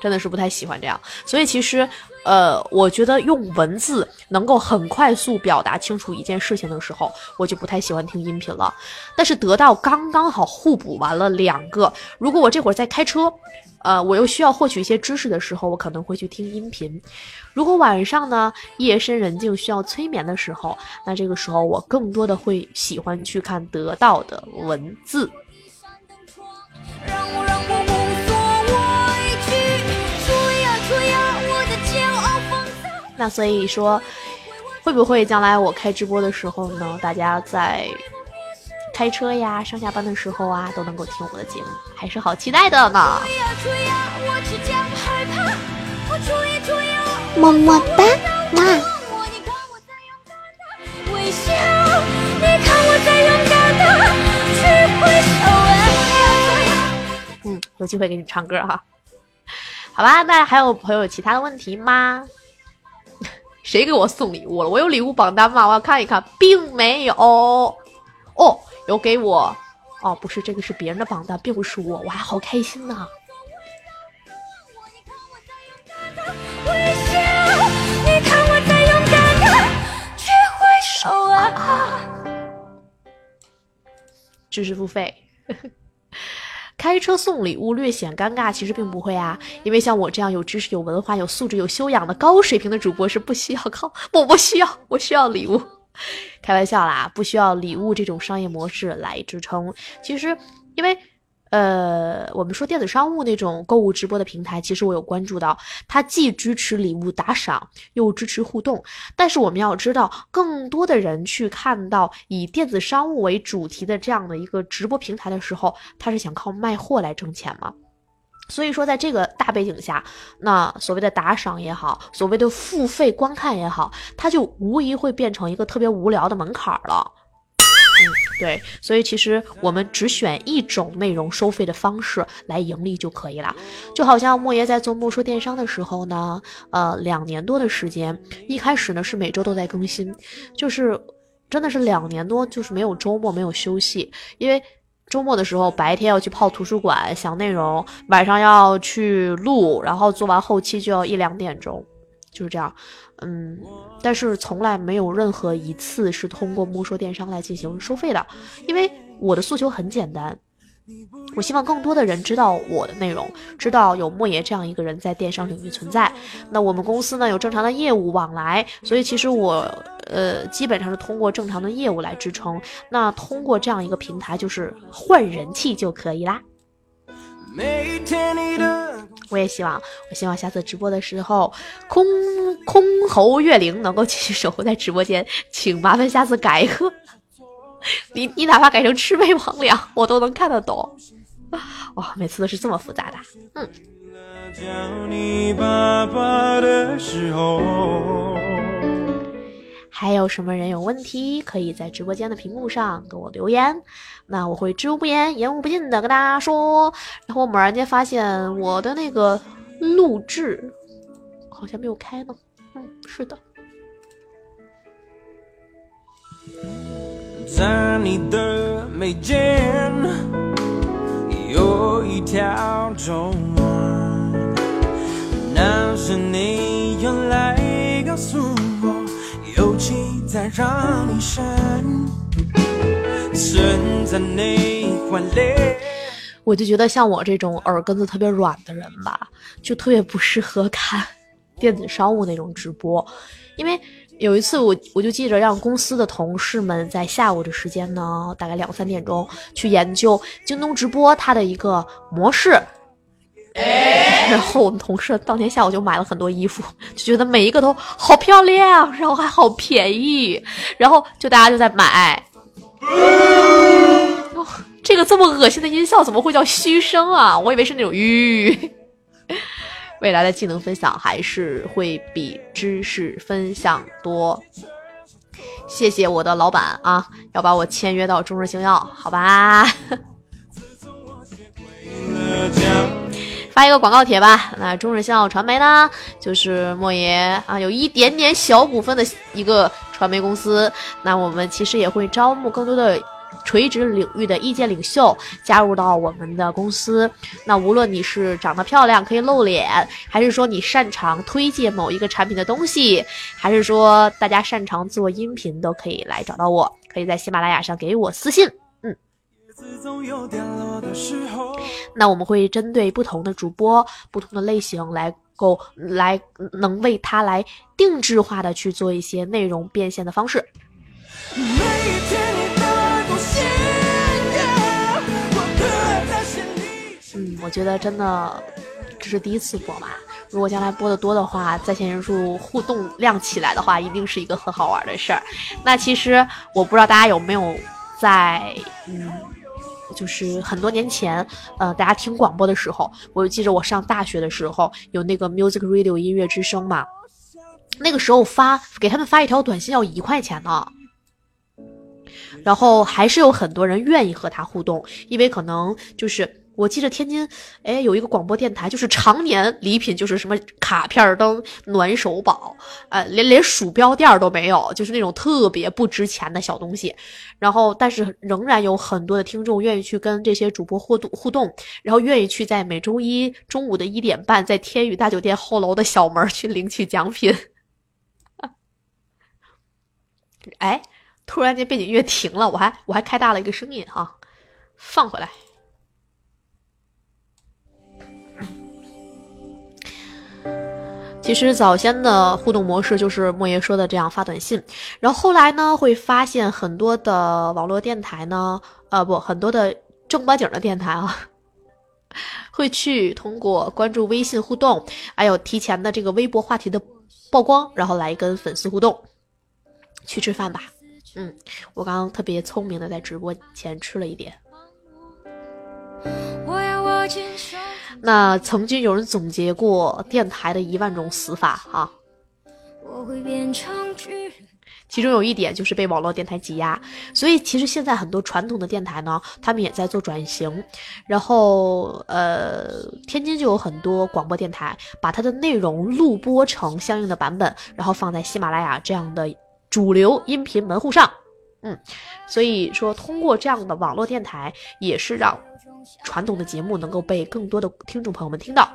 真的是不太喜欢这样。所以其实，呃，我觉得用文字能够很快速表达清楚一件事情的时候，我就不太喜欢听音频了。但是得到刚刚好互补完了两个，如果我这会儿在开车。呃，我又需要获取一些知识的时候，我可能会去听音频。如果晚上呢，夜深人静需要催眠的时候，那这个时候我更多的会喜欢去看得到的文字。那所以说，会不会将来我开直播的时候呢，大家在？开车呀，上下班的时候啊，都能够听我的节目，还是好期待的呢。么么哒，嘛。嗯，有机会给你唱歌哈。好吧，那还有朋友其他的问题吗？谁给我送礼物了？我有礼物榜单吗？我要看一看，并没有。哦。有给我，哦，不是这个是别人的榜单，并不是我，我还好开心呢。知识付费，开车送礼物略显尴尬，其实并不会啊，因为像我这样有知识、有文化、有素质、有修养的高水平的主播是不需要靠，我不需要，我需要礼物。开玩笑啦，不需要礼物这种商业模式来支撑。其实，因为，呃，我们说电子商务那种购物直播的平台，其实我有关注到，它既支持礼物打赏，又支持互动。但是我们要知道，更多的人去看到以电子商务为主题的这样的一个直播平台的时候，他是想靠卖货来挣钱吗？所以说，在这个大背景下，那所谓的打赏也好，所谓的付费观看也好，它就无疑会变成一个特别无聊的门槛了。对，所以其实我们只选一种内容收费的方式来盈利就可以了。就好像莫爷在做莫说电商的时候呢，呃，两年多的时间，一开始呢是每周都在更新，就是真的是两年多，就是没有周末没有休息，因为。周末的时候，白天要去泡图书馆想内容，晚上要去录，然后做完后期就要一两点钟，就是这样。嗯，但是从来没有任何一次是通过木说电商来进行收费的，因为我的诉求很简单。我希望更多的人知道我的内容，知道有莫爷这样一个人在电商领域存在。那我们公司呢有正常的业务往来，所以其实我呃基本上是通过正常的业务来支撑。那通过这样一个平台，就是换人气就可以啦。我也希望，我希望下次直播的时候，空空侯月灵能够继续守候在直播间，请麻烦下次改一个。你你哪怕改成魑魅魍魉，我都能看得懂。哇，每次都是这么复杂的。嗯。还有什么人有问题，可以在直播间的屏幕上给我留言，那我会知无不言，言无不尽的跟大家说。然后我猛然间发现我的那个录制好像没有开呢，嗯，是的。在你的眉间有一条皱纹，那是你用来告诉我，有气在让你深，存在你怀里。我就觉得像我这种耳根子特别软的人吧，就特别不适合看电子商务那种直播，因为。有一次，我我就记着让公司的同事们在下午的时间呢，大概两三点钟去研究京东直播它的一个模式。然后我们同事当天下午就买了很多衣服，就觉得每一个都好漂亮，然后还好便宜，然后就大家就在买。哦，这个这么恶心的音效怎么会叫嘘声啊？我以为是那种吁。未来的技能分享还是会比知识分享多。谢谢我的老板啊，要把我签约到中日星耀，好吧？发一个广告帖吧。那中日星耀传媒呢，就是莫爷啊，有一点点小股份的一个传媒公司。那我们其实也会招募更多的。垂直领域的意见领袖加入到我们的公司，那无论你是长得漂亮可以露脸，还是说你擅长推荐某一个产品的东西，还是说大家擅长做音频，都可以来找到我，可以在喜马拉雅上给我私信。嗯，那我们会针对不同的主播、不同的类型来够来能为他来定制化的去做一些内容变现的方式。嗯，我觉得真的这是第一次播嘛。如果将来播的多的话，在线人数互动量起来的话，一定是一个很好玩的事儿。那其实我不知道大家有没有在嗯，就是很多年前，呃，大家听广播的时候，我就记着我上大学的时候有那个 Music Radio 音乐之声嘛，那个时候发给他们发一条短信要一块钱呢。然后还是有很多人愿意和他互动，因为可能就是我记得天津，哎，有一个广播电台，就是常年礼品就是什么卡片灯、暖手宝，呃，连连鼠标垫都没有，就是那种特别不值钱的小东西。然后，但是仍然有很多的听众愿意去跟这些主播互动互动，然后愿意去在每周一中午的一点半，在天宇大酒店后楼的小门去领取奖品。哎。突然间背景音乐停了，我还我还开大了一个声音哈，放回来。其实早先的互动模式就是莫爷说的这样发短信，然后后来呢会发现很多的网络电台呢，呃不，很多的正八经的电台啊，会去通过关注微信互动，还有提前的这个微博话题的曝光，然后来跟粉丝互动。去吃饭吧。嗯，我刚刚特别聪明的在直播前吃了一点。那曾经有人总结过电台的一万种死法哈，其中有一点就是被网络电台挤压，所以其实现在很多传统的电台呢，他们也在做转型。然后呃，天津就有很多广播电台把它的内容录播成相应的版本，然后放在喜马拉雅这样的。主流音频门户上，嗯，所以说通过这样的网络电台，也是让传统的节目能够被更多的听众朋友们听到。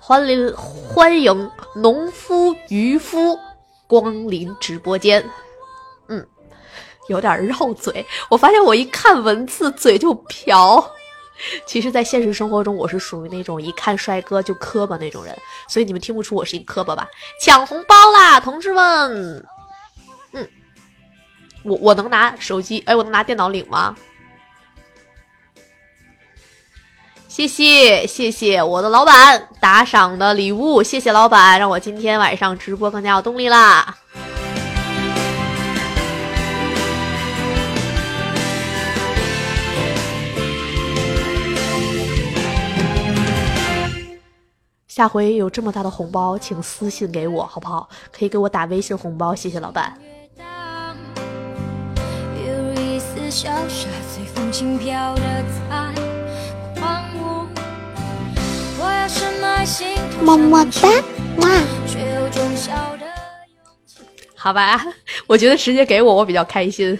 欢迎欢迎农夫渔夫光临直播间。嗯有点绕嘴，我发现我一看文字嘴就瓢。其实，在现实生活中，我是属于那种一看帅哥就磕巴那种人，所以你们听不出我是一个磕巴吧？抢红包啦，同志们！嗯，我我能拿手机，哎，我能拿电脑领吗？谢谢谢谢我的老板打赏的礼物，谢谢老板，让我今天晚上直播更加有动力啦。下回有这么大的红包，请私信给我，好不好？可以给我打微信红包，谢谢老板。有一丝潇洒，随风轻飘的在狂舞。我要深埋心头么么哒，哇！却有种小的好吧，我觉得直接给我，我比较开心。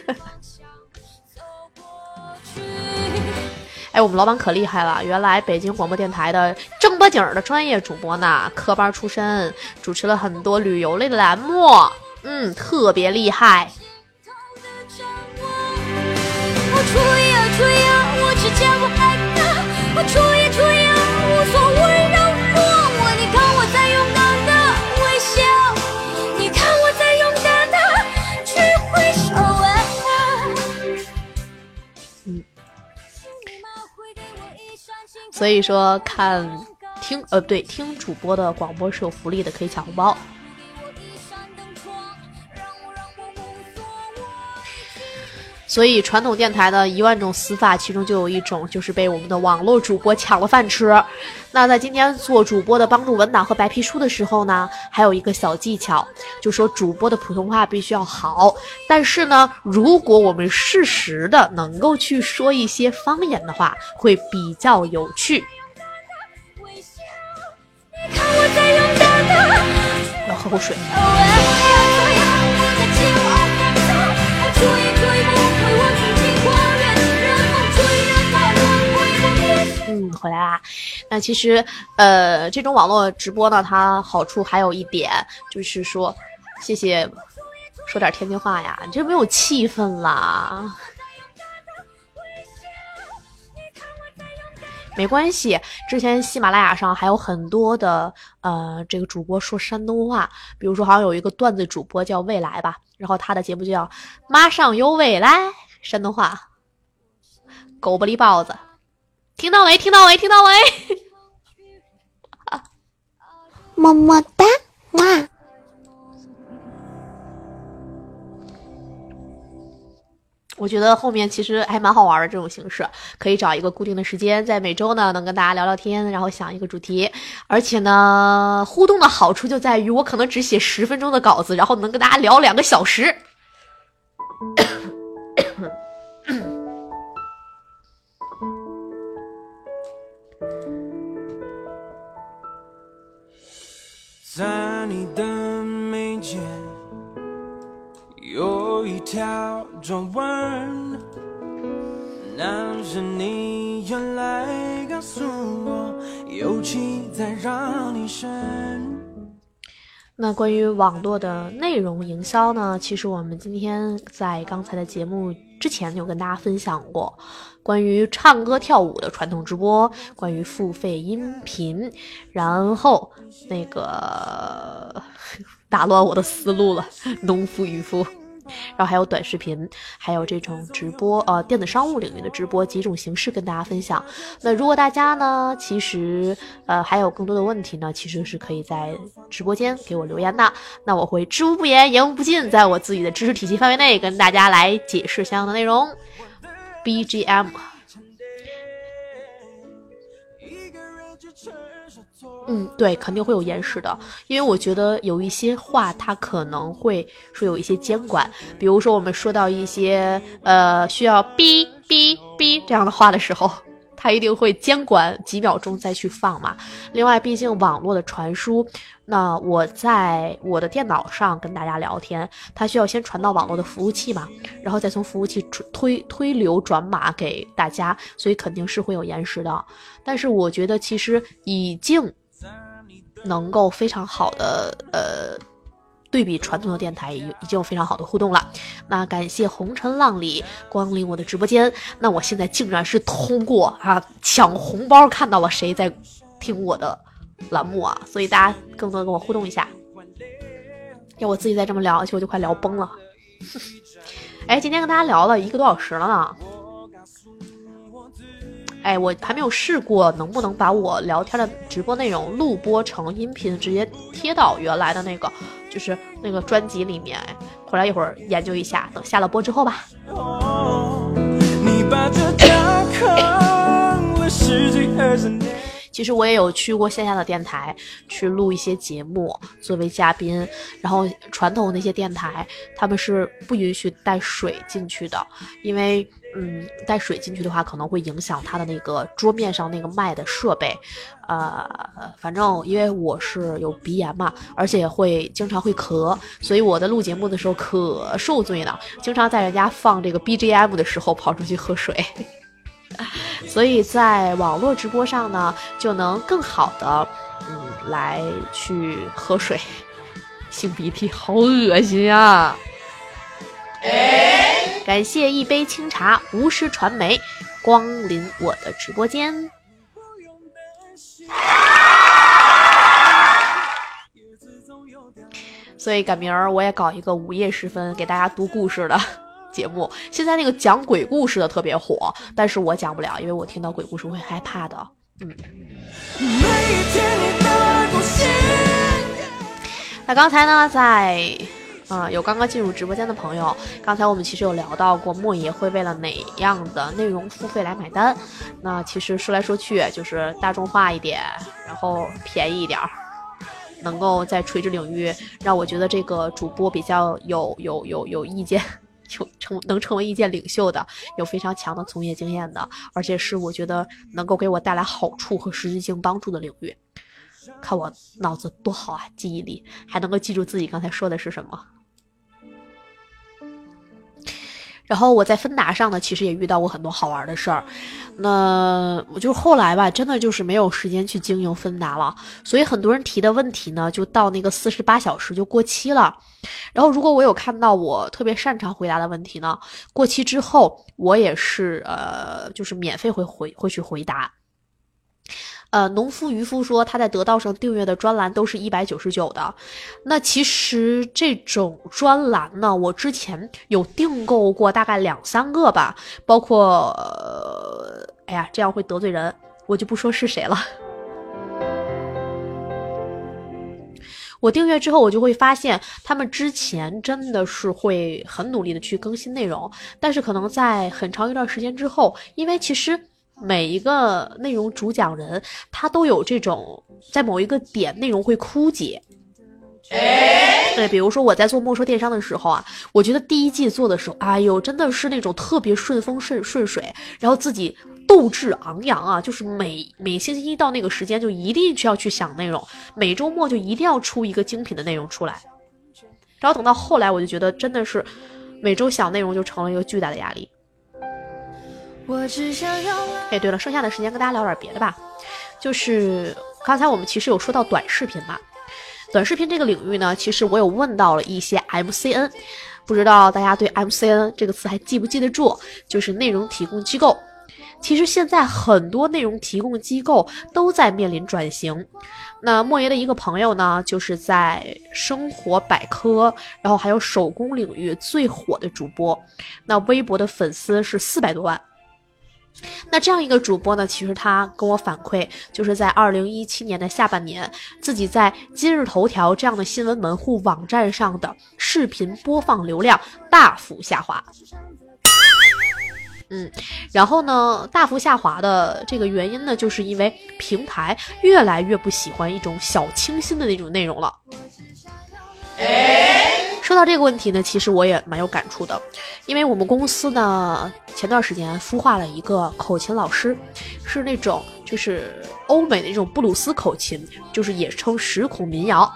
哎，我们老板可厉害了，原来北京广播电台的正八经的专业主播呢，科班出身，主持了很多旅游类的栏目，嗯，特别厉害。我吹呀吹呀，我只见过海的。我所以说看听呃对听主播的广播是有福利的，可以抢红包。所以传统电台的一万种死法，其中就有一种就是被我们的网络主播抢了饭吃。那在今天做主播的帮助文档和白皮书的时候呢，还有一个小技巧，就说主播的普通话必须要好，但是呢，如果我们适时的能够去说一些方言的话，会比较有趣。要喝口水。回来啦。那其实，呃，这种网络直播呢，它好处还有一点，就是说，谢谢，说点天津话呀，你这没有气氛啦。没关系，之前喜马拉雅上还有很多的呃，这个主播说山东话，比如说好像有一个段子主播叫未来吧，然后他的节目就叫《马上有未来》，山东话，狗不理包子，听到没？听到没？听到没？么么哒，哇！我觉得后面其实还蛮好玩的这种形式，可以找一个固定的时间，在每周呢能跟大家聊聊天，然后想一个主题，而且呢互动的好处就在于我可能只写十分钟的稿子，然后能跟大家聊两个小时。你的眉间有一条皱纹，那是你原来告诉我，有情在让你深。那关于网络的内容营销呢？其实我们今天在刚才的节目之前就跟大家分享过，关于唱歌跳舞的传统直播，关于付费音频，然后那个打乱我的思路了，农夫渔夫。然后还有短视频，还有这种直播，呃，电子商务领域的直播几种形式跟大家分享。那如果大家呢，其实呃还有更多的问题呢，其实是可以在直播间给我留言的。那我会知无不言，言无不尽，在我自己的知识体系范围内跟大家来解释相应的内容。BGM。嗯，对，肯定会有延时的，因为我觉得有一些话它可能会说有一些监管，比如说我们说到一些呃需要哔哔哔这样的话的时候，它一定会监管几秒钟再去放嘛。另外，毕竟网络的传输，那我在我的电脑上跟大家聊天，它需要先传到网络的服务器嘛，然后再从服务器推推流转码给大家，所以肯定是会有延时的。但是我觉得其实已经。能够非常好的呃对比传统的电台，已已经有非常好的互动了。那感谢红尘浪里光临我的直播间。那我现在竟然是通过啊抢红包看到了谁在听我的栏目啊，所以大家更多跟我互动一下。要我自己再这么聊下去，我就快聊崩了。哎，今天跟大家聊了一个多小时了呢。哎，我还没有试过能不能把我聊天的直播内容录播成音频，直接贴到原来的那个，就是那个专辑里面。回来一会儿研究一下，等下了播之后吧。其实我也有去过线下的电台去录一些节目，作为嘉宾。然后传统那些电台他们是不允许带水进去的，因为嗯带水进去的话可能会影响它的那个桌面上那个麦的设备。呃，反正因为我是有鼻炎嘛，而且会经常会咳，所以我在录节目的时候可受罪了，经常在人家放这个 BGM 的时候跑出去喝水。所以在网络直播上呢，就能更好的，嗯，来去喝水，擤鼻涕，好恶心啊！感谢一杯清茶，无师传媒光临我的直播间。所以赶明儿我也搞一个午夜时分给大家读故事的。节目现在那个讲鬼故事的特别火，但是我讲不了，因为我听到鬼故事会害怕的。嗯。那刚才呢，在啊有刚刚进入直播间的朋友，刚才我们其实有聊到过，莫爷会为了哪样的内容付费来买单？那其实说来说去就是大众化一点，然后便宜一点儿，能够在垂直领域让我觉得这个主播比较有有有有意见。就成能成为意见领袖的，有非常强的从业经验的，而且是我觉得能够给我带来好处和实质性帮助的领域。看我脑子多好啊，记忆力还能够记住自己刚才说的是什么。然后我在芬达上呢，其实也遇到过很多好玩的事儿。那我就后来吧，真的就是没有时间去经营芬达了，所以很多人提的问题呢，就到那个四十八小时就过期了。然后如果我有看到我特别擅长回答的问题呢，过期之后我也是呃，就是免费会回会去回答。呃，农夫渔夫说他在得道上订阅的专栏都是一百九十九的，那其实这种专栏呢，我之前有订购过大概两三个吧，包括，呃、哎呀，这样会得罪人，我就不说是谁了。我订阅之后，我就会发现他们之前真的是会很努力的去更新内容，但是可能在很长一段时间之后，因为其实。每一个内容主讲人，他都有这种在某一个点内容会枯竭。对，比如说我在做莫说电商的时候啊，我觉得第一季做的时候，哎呦，真的是那种特别顺风顺顺水，然后自己斗志昂扬啊，就是每每星期一到那个时间就一定需要去想内容，每周末就一定要出一个精品的内容出来。然后等到后来，我就觉得真的是每周想内容就成了一个巨大的压力。哎，对了，剩下的时间跟大家聊点别的吧。就是刚才我们其实有说到短视频嘛，短视频这个领域呢，其实我有问到了一些 MCN，不知道大家对 MCN 这个词还记不记得住？就是内容提供机构。其实现在很多内容提供机构都在面临转型。那莫爷的一个朋友呢，就是在生活百科，然后还有手工领域最火的主播，那微博的粉丝是四百多万。那这样一个主播呢，其实他跟我反馈，就是在二零一七年的下半年，自己在今日头条这样的新闻门户网站上的视频播放流量大幅下滑。嗯，然后呢，大幅下滑的这个原因呢，就是因为平台越来越不喜欢一种小清新的那种内容了。说到这个问题呢，其实我也蛮有感触的，因为我们公司呢前段时间孵化了一个口琴老师，是那种就是欧美的那种布鲁斯口琴，就是也称十孔民谣。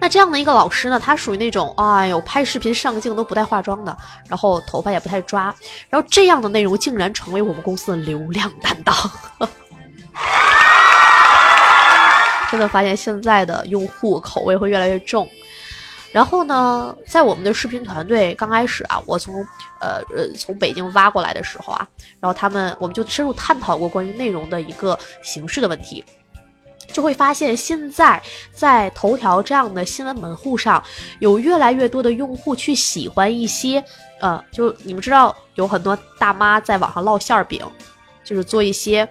那这样的一个老师呢，他属于那种哎呦拍视频上镜都不带化妆的，然后头发也不太抓，然后这样的内容竟然成为我们公司的流量担当。真的发现现在的用户口味会越来越重。然后呢，在我们的视频团队刚开始啊，我从呃呃从北京挖过来的时候啊，然后他们我们就深入探讨过关于内容的一个形式的问题，就会发现现在在头条这样的新闻门户上，有越来越多的用户去喜欢一些呃，就你们知道有很多大妈在网上烙馅儿饼，就是做一些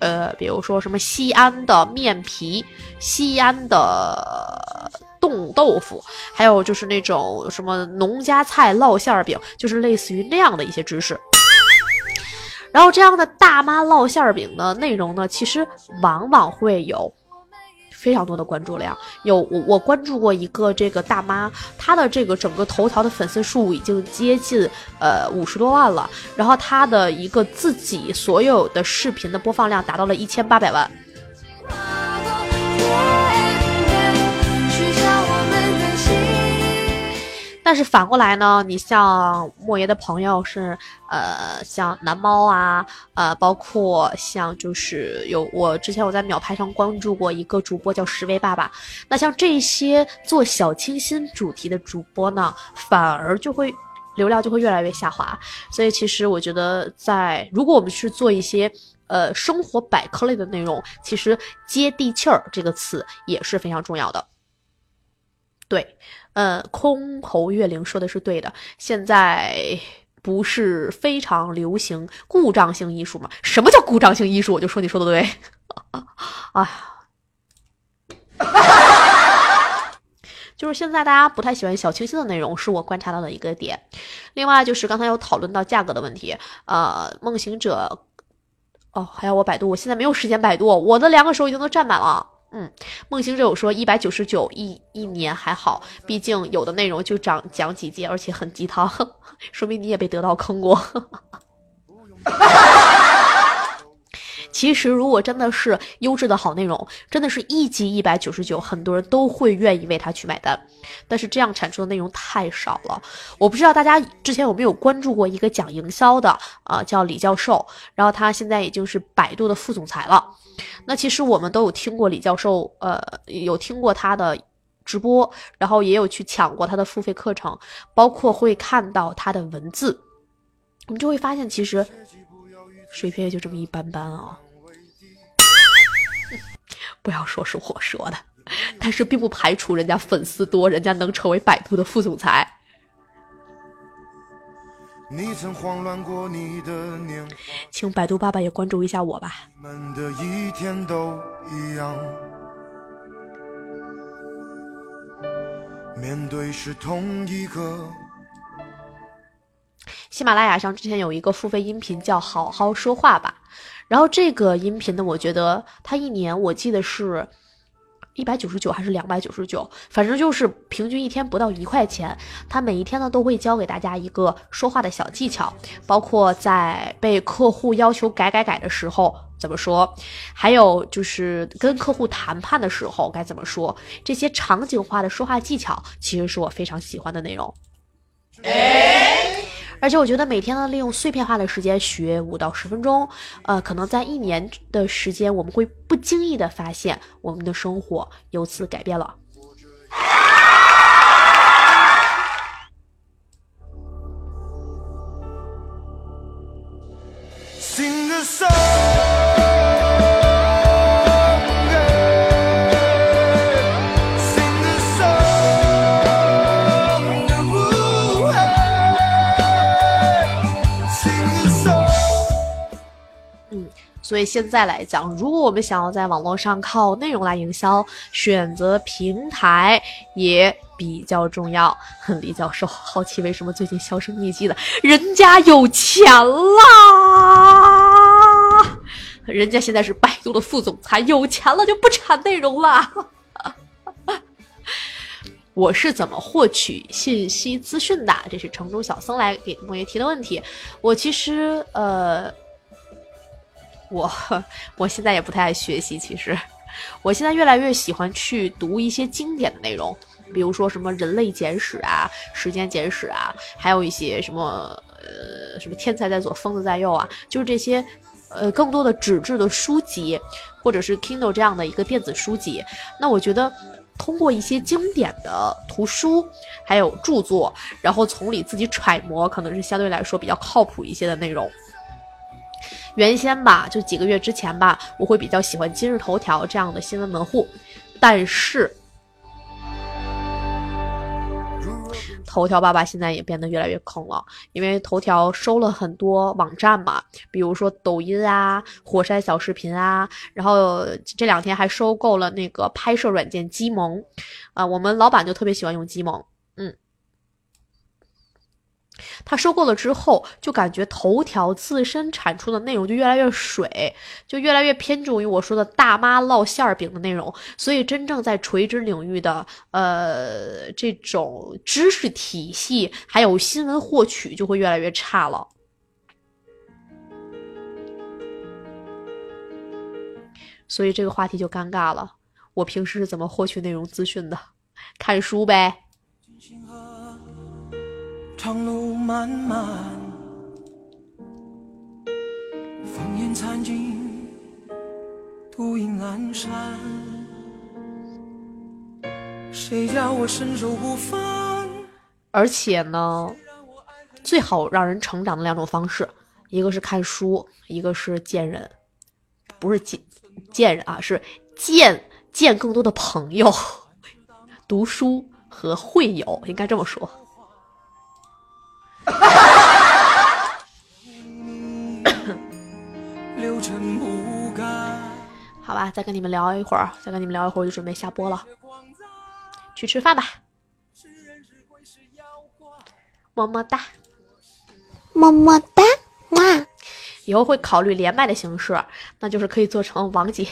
呃，比如说什么西安的面皮，西安的。冻豆腐，还有就是那种什么农家菜烙馅儿饼，就是类似于那样的一些知识。然后这样的大妈烙馅儿饼的内容呢，其实往往会有。非常多的关注量，有我我关注过一个这个大妈，她的这个整个头条的粉丝数已经接近呃五十多万了，然后她的一个自己所有的视频的播放量达到了一千八百万。但是反过来呢，你像莫爷的朋友是，呃，像蓝猫啊，呃，包括像就是有我之前我在秒拍上关注过一个主播叫十位爸爸，那像这些做小清新主题的主播呢，反而就会流量就会越来越下滑。所以其实我觉得，在如果我们去做一些呃生活百科类的内容，其实接地气儿这个词也是非常重要的。对。呃，空侯月灵说的是对的，现在不是非常流行故障性艺术吗？什么叫故障性艺术？我就说你说的对。哎呀，就是现在大家不太喜欢小清新的内容，是我观察到的一个点。另外就是刚才有讨论到价格的问题，呃，梦行者，哦，还要我百度，我现在没有时间百度，我的两个手已经都占满了。嗯，梦星这有说一百九十九一一年还好，毕竟有的内容就讲讲几届，而且很鸡汤，说明你也被得到坑过。其实，如果真的是优质的好内容，真的是一集一百九十九，很多人都会愿意为他去买单。但是这样产出的内容太少了。我不知道大家之前有没有关注过一个讲营销的啊，叫李教授，然后他现在已经是百度的副总裁了。那其实我们都有听过李教授，呃，有听过他的直播，然后也有去抢过他的付费课程，包括会看到他的文字，我们就会发现其实。水平也就这么一般般啊！不要说是我说的，但是并不排除人家粉丝多，人家能成为百度的副总裁。请百度爸爸也关注一下我吧。面对是同一个。喜马拉雅上之前有一个付费音频叫“好好说话吧”，然后这个音频呢，我觉得它一年我记得是一百九十九还是两百九十九，反正就是平均一天不到一块钱。他每一天呢都会教给大家一个说话的小技巧，包括在被客户要求改改改的时候怎么说，还有就是跟客户谈判的时候该怎么说，这些场景化的说话技巧其实是我非常喜欢的内容。而且我觉得每天呢，利用碎片化的时间学五到十分钟，呃，可能在一年的时间，我们会不经意的发现，我们的生活由此改变了。所以现在来讲，如果我们想要在网络上靠内容来营销，选择平台也比较重要。李教授好奇为什么最近销声匿迹的？人家有钱啦，人家现在是百度的副总裁，有钱了就不产内容了。我是怎么获取信息资讯的？这是城中小僧来给莫爷提的问题。我其实呃。我 我现在也不太爱学习，其实，我现在越来越喜欢去读一些经典的内容，比如说什么《人类简史》啊，《时间简史》啊，还有一些什么呃什么“天才在左，疯子在右”啊，就是这些呃更多的纸质的书籍，或者是 Kindle 这样的一个电子书籍。那我觉得通过一些经典的图书还有著作，然后从里自己揣摩，可能是相对来说比较靠谱一些的内容。原先吧，就几个月之前吧，我会比较喜欢今日头条这样的新闻门户，但是头条爸爸现在也变得越来越坑了，因为头条收了很多网站嘛，比如说抖音啊、火山小视频啊，然后这两天还收购了那个拍摄软件机萌，啊，我们老板就特别喜欢用机萌，他收购了之后，就感觉头条自身产出的内容就越来越水，就越来越偏重于我说的大妈烙馅儿饼的内容，所以真正在垂直领域的呃这种知识体系还有新闻获取就会越来越差了。所以这个话题就尴尬了。我平时是怎么获取内容资讯的？看书呗。长路漫漫，烽烟残尽，独影阑珊。谁叫我身手不凡？而且呢，最好让人成长的两种方式，一个是看书，一个是见人，不是见见人啊，是见见更多的朋友，读书和会友，应该这么说。好吧，再跟你们聊一会儿，再跟你们聊一会儿，我就准备下播了，去吃饭吧，么么哒。么么哒，哇！以后会考虑连麦的形式，那就是可以做成王姐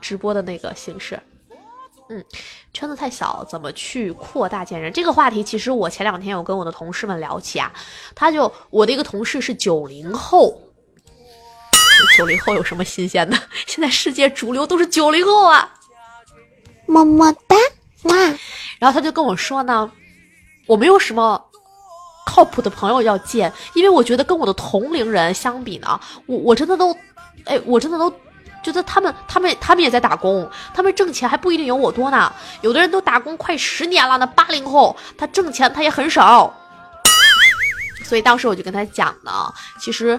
直播的那个形式。嗯，圈子太小，怎么去扩大见人？这个话题其实我前两天有跟我的同事们聊起啊，他就我的一个同事是九零后，九零后有什么新鲜的？现在世界主流都是九零后啊。么么哒，哇！然后他就跟我说呢，我没有什么靠谱的朋友要见，因为我觉得跟我的同龄人相比呢，我我真的都，哎，我真的都觉得他们他们他们也在打工，他们挣钱还不一定有我多呢。有的人都打工快十年了，那八零后他挣钱他也很少。所以当时我就跟他讲呢，其实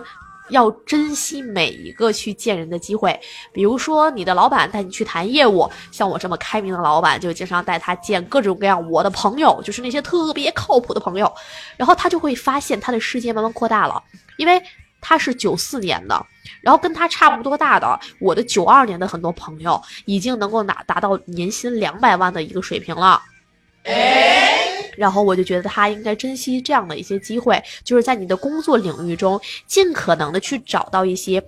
要珍惜每一个去见人的机会。比如说，你的老板带你去谈业务，像我这么开明的老板，就经常带他见各种各样我的朋友，就是那些特别靠谱的朋友。然后他就会发现他的世界慢慢扩大了，因为他是九四年的，然后跟他差不多大的我的九二年的很多朋友，已经能够拿达到年薪两百万的一个水平了。然后我就觉得他应该珍惜这样的一些机会，就是在你的工作领域中，尽可能的去找到一些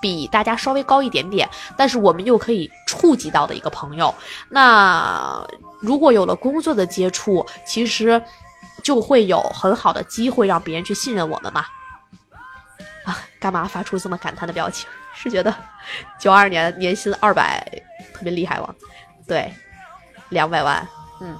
比大家稍微高一点点，但是我们又可以触及到的一个朋友。那如果有了工作的接触，其实就会有很好的机会让别人去信任我们嘛。啊，干嘛发出这么感叹的表情？是觉得九二年年薪二百特别厉害吗？对，两百万，嗯。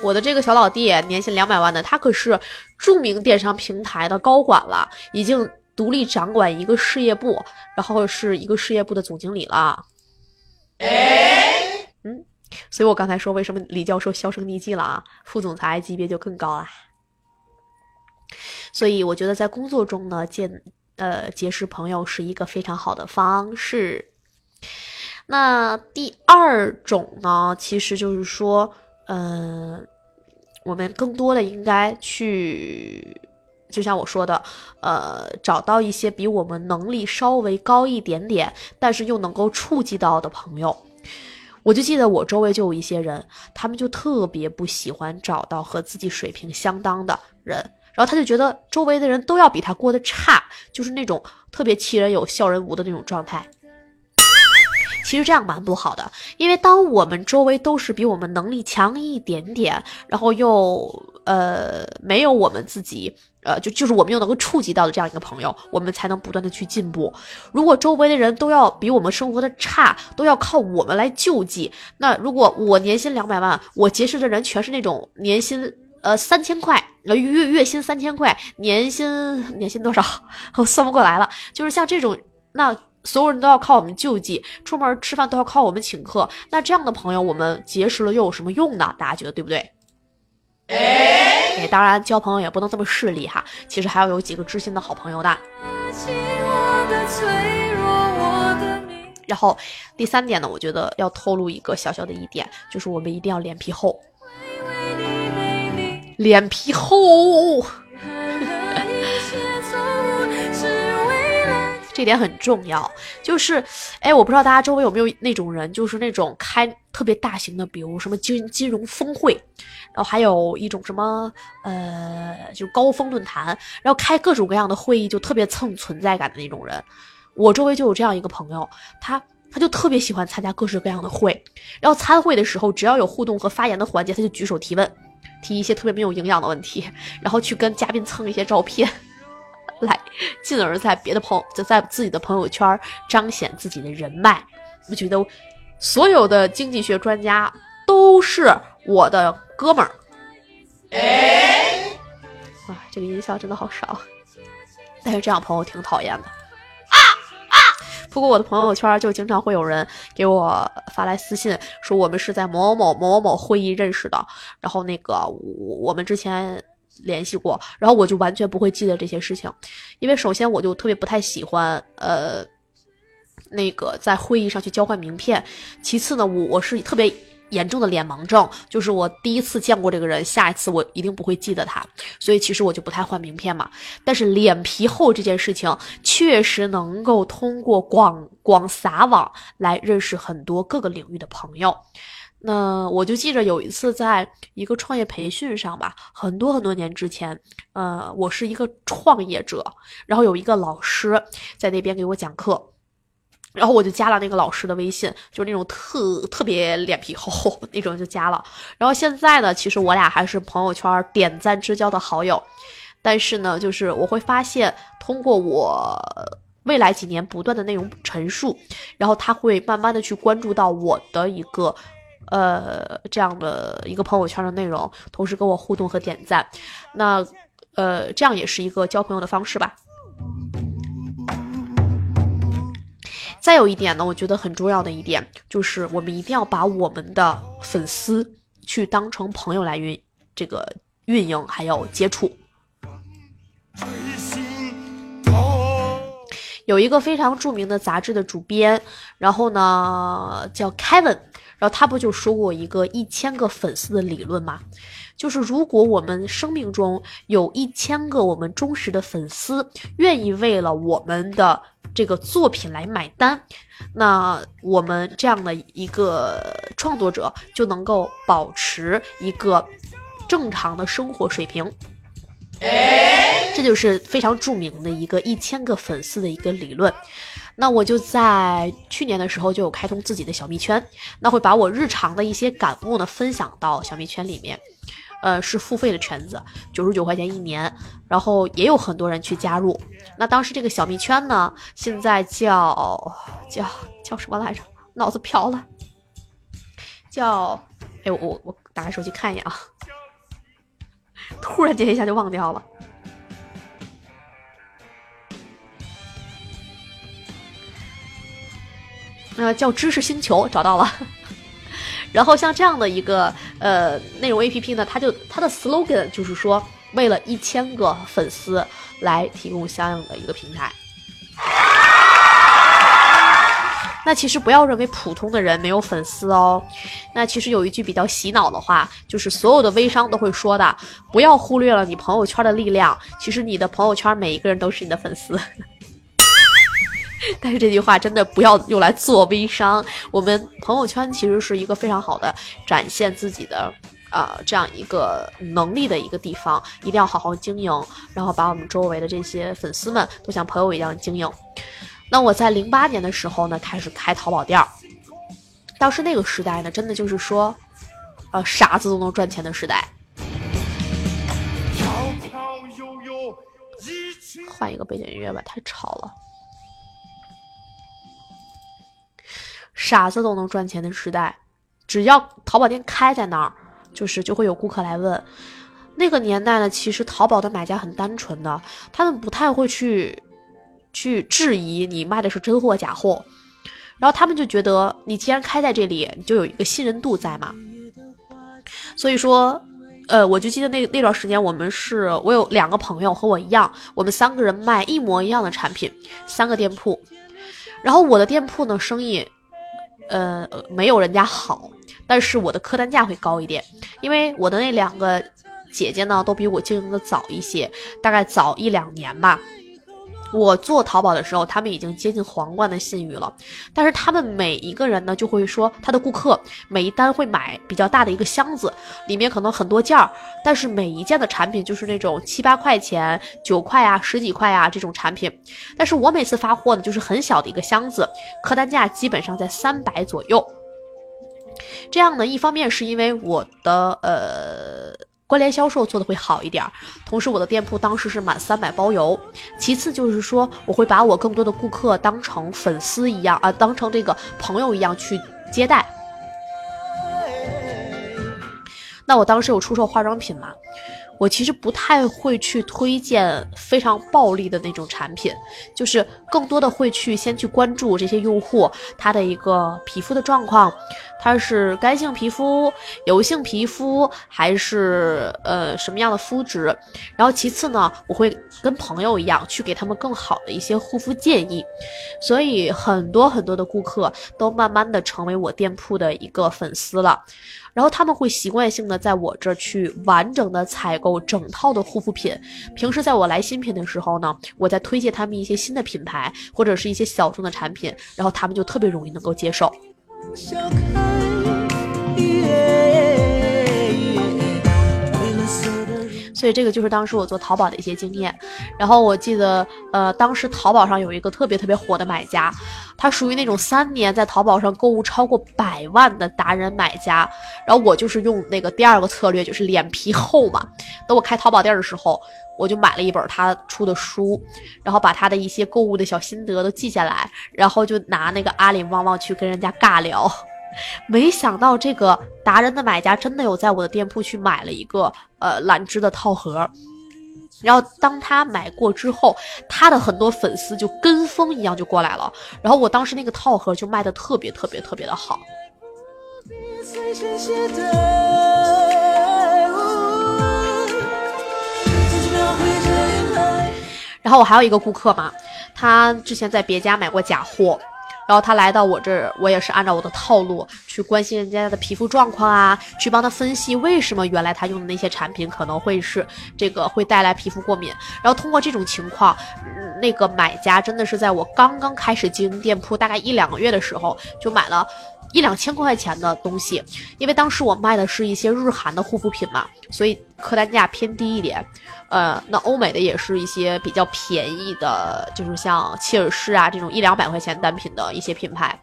我的这个小老弟年薪两百万的，他可是著名电商平台的高管了，已经独立掌管一个事业部，然后是一个事业部的总经理了。嗯，所以我刚才说为什么李教授销声匿迹了啊？副总裁级别就更高啦。所以我觉得在工作中呢，见呃结识朋友是一个非常好的方式。那第二种呢，其实就是说，嗯、我们更多的应该去，就像我说的，呃，找到一些比我们能力稍微高一点点，但是又能够触及到的朋友。我就记得我周围就有一些人，他们就特别不喜欢找到和自己水平相当的人，然后他就觉得周围的人都要比他过得差，就是那种特别气人有笑人无的那种状态。其实这样蛮不好的，因为当我们周围都是比我们能力强一点点，然后又呃没有我们自己呃就就是我们又能够触及到的这样一个朋友，我们才能不断的去进步。如果周围的人都要比我们生活的差，都要靠我们来救济，那如果我年薪两百万，我结识的人全是那种年薪呃三千块，呃月月薪三千块，年薪年薪多少？我算不过来了，就是像这种那。所有人都要靠我们救济，出门吃饭都要靠我们请客。那这样的朋友，我们结识了又有什么用呢？大家觉得对不对？哎，当然交朋友也不能这么势利哈，其实还要有几个知心的好朋友的。然后第三点呢，我觉得要透露一个小小的一点，就是我们一定要脸皮厚，脸皮厚。这 这点很重要。就是，哎，我不知道大家周围有没有那种人，就是那种开特别大型的，比如什么金金融峰会，然后还有一种什么呃，就是高峰论坛，然后开各种各样的会议，就特别蹭存在感的那种人。我周围就有这样一个朋友，他他就特别喜欢参加各式各样的会，然后参会的时候，只要有互动和发言的环节，他就举手提问，提一些特别没有营养的问题，然后去跟嘉宾蹭一些照片，来，进而在别的朋友在在自己的朋友圈彰显自己的人脉。我觉得所有的经济学专家都是我的哥们儿。哇，这个音效真的好少，但是这样朋友挺讨厌的。不过我的朋友圈就经常会有人给我发来私信，说我们是在某某某某某会议认识的，然后那个我我们之前联系过，然后我就完全不会记得这些事情，因为首先我就特别不太喜欢呃那个在会议上去交换名片，其次呢，我我是特别。严重的脸盲症，就是我第一次见过这个人，下一次我一定不会记得他，所以其实我就不太换名片嘛。但是脸皮厚这件事情，确实能够通过广广撒网来认识很多各个领域的朋友。那我就记着有一次在一个创业培训上吧，很多很多年之前，呃，我是一个创业者，然后有一个老师在那边给我讲课。然后我就加了那个老师的微信，就是那种特特别脸皮厚 那种就加了。然后现在呢，其实我俩还是朋友圈点赞之交的好友。但是呢，就是我会发现，通过我未来几年不断的内容陈述，然后他会慢慢的去关注到我的一个呃这样的一个朋友圈的内容，同时跟我互动和点赞。那呃，这样也是一个交朋友的方式吧。再有一点呢，我觉得很重要的一点就是，我们一定要把我们的粉丝去当成朋友来运这个运营，还有接触。有一个非常著名的杂志的主编，然后呢叫 Kevin，然后他不就说过一个一千个粉丝的理论吗？就是如果我们生命中有一千个我们忠实的粉丝，愿意为了我们的这个作品来买单，那我们这样的一个创作者就能够保持一个正常的生活水平。这就是非常著名的一个一千个粉丝的一个理论。那我就在去年的时候就有开通自己的小蜜圈，那会把我日常的一些感悟呢分享到小蜜圈里面。呃，是付费的圈子，九十九块钱一年，然后也有很多人去加入。那当时这个小蜜圈呢，现在叫叫叫什么来着？脑子飘了，叫哎，我我我打开手机看一眼啊，突然间一下就忘掉了。呃，叫知识星球，找到了。然后像这样的一个呃内容 APP 呢，它就它的 slogan 就是说，为了一千个粉丝来提供相应的一个平台。那其实不要认为普通的人没有粉丝哦。那其实有一句比较洗脑的话，就是所有的微商都会说的，不要忽略了你朋友圈的力量。其实你的朋友圈每一个人都是你的粉丝。但是这句话真的不要用来做微商。我们朋友圈其实是一个非常好的展现自己的啊、呃、这样一个能力的一个地方，一定要好好经营，然后把我们周围的这些粉丝们都像朋友一样经营。那我在零八年的时候呢，开始开淘宝店儿。当时那个时代呢，真的就是说，呃，傻子都能赚钱的时代。换一个背景音乐吧，太吵了。傻子都能赚钱的时代，只要淘宝店开在那儿，就是就会有顾客来问。那个年代呢，其实淘宝的买家很单纯的，他们不太会去去质疑你卖的是真货假货，然后他们就觉得你既然开在这里，你就有一个信任度在嘛。所以说，呃，我就记得那那段时间，我们是我有两个朋友和我一样，我们三个人卖一模一样的产品，三个店铺，然后我的店铺呢生意。呃，没有人家好，但是我的客单价会高一点，因为我的那两个姐姐呢，都比我经营的早一些，大概早一两年吧。我做淘宝的时候，他们已经接近皇冠的信誉了，但是他们每一个人呢，就会说他的顾客每一单会买比较大的一个箱子，里面可能很多件儿，但是每一件的产品就是那种七八块钱、九块啊、十几块啊这种产品，但是我每次发货呢，就是很小的一个箱子，客单价基本上在三百左右。这样呢，一方面是因为我的呃。关联销售做的会好一点儿，同时我的店铺当时是满三百包邮。其次就是说，我会把我更多的顾客当成粉丝一样啊，当成这个朋友一样去接待。那我当时有出售化妆品嘛？我其实不太会去推荐非常暴利的那种产品，就是更多的会去先去关注这些用户他的一个皮肤的状况，他是干性皮肤、油性皮肤还是呃什么样的肤质，然后其次呢，我会跟朋友一样去给他们更好的一些护肤建议，所以很多很多的顾客都慢慢的成为我店铺的一个粉丝了。然后他们会习惯性的在我这儿去完整的采购整套的护肤品。平时在我来新品的时候呢，我在推荐他们一些新的品牌或者是一些小众的产品，然后他们就特别容易能够接受。所以这个就是当时我做淘宝的一些经验。然后我记得，呃，当时淘宝上有一个特别特别火的买家，他属于那种三年在淘宝上购物超过百万的达人买家。然后我就是用那个第二个策略，就是脸皮厚嘛。等我开淘宝店的时候，我就买了一本他出的书，然后把他的一些购物的小心得都记下来，然后就拿那个阿里旺旺去跟人家尬聊。没想到这个达人的买家真的有在我的店铺去买了一个呃兰芝的套盒，然后当他买过之后，他的很多粉丝就跟风一样就过来了，然后我当时那个套盒就卖的特别特别特别的好。然后我还有一个顾客嘛，他之前在别家买过假货，然后他来到我这儿，我也是按照我的套路去关心人家的皮肤状况啊，去帮他分析为什么原来他用的那些产品可能会是这个会带来皮肤过敏。然后通过这种情况，那个买家真的是在我刚刚开始经营店铺大概一两个月的时候就买了。一两千块钱的东西，因为当时我卖的是一些日韩的护肤品嘛，所以客单价偏低一点。呃，那欧美的也是一些比较便宜的，就是像切尔氏啊这种一两百块钱单品的一些品牌。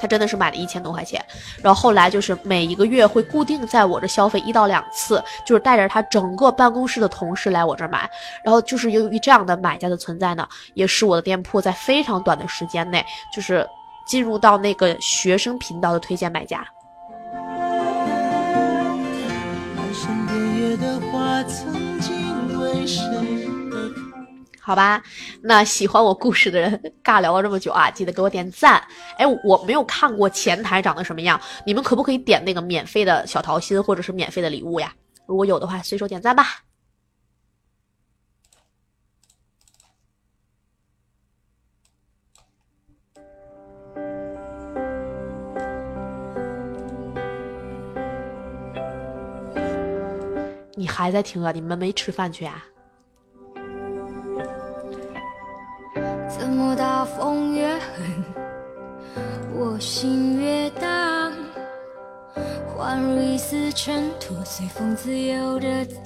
他真的是买了一千多块钱，然后后来就是每一个月会固定在我这消费一到两次，就是带着他整个办公室的同事来我这买，然后就是由于这样的买家的存在呢，也使我的店铺在非常短的时间内就是进入到那个学生频道的推荐买家。好吧，那喜欢我故事的人，尬聊了这么久啊，记得给我点赞。哎，我没有看过前台长得什么样，你们可不可以点那个免费的小桃心或者是免费的礼物呀？如果有的话，随手点赞吧。你还在听啊？你们没吃饭去啊？怎么大风越狠，我心越荡，宛如一丝尘土，随风自由的在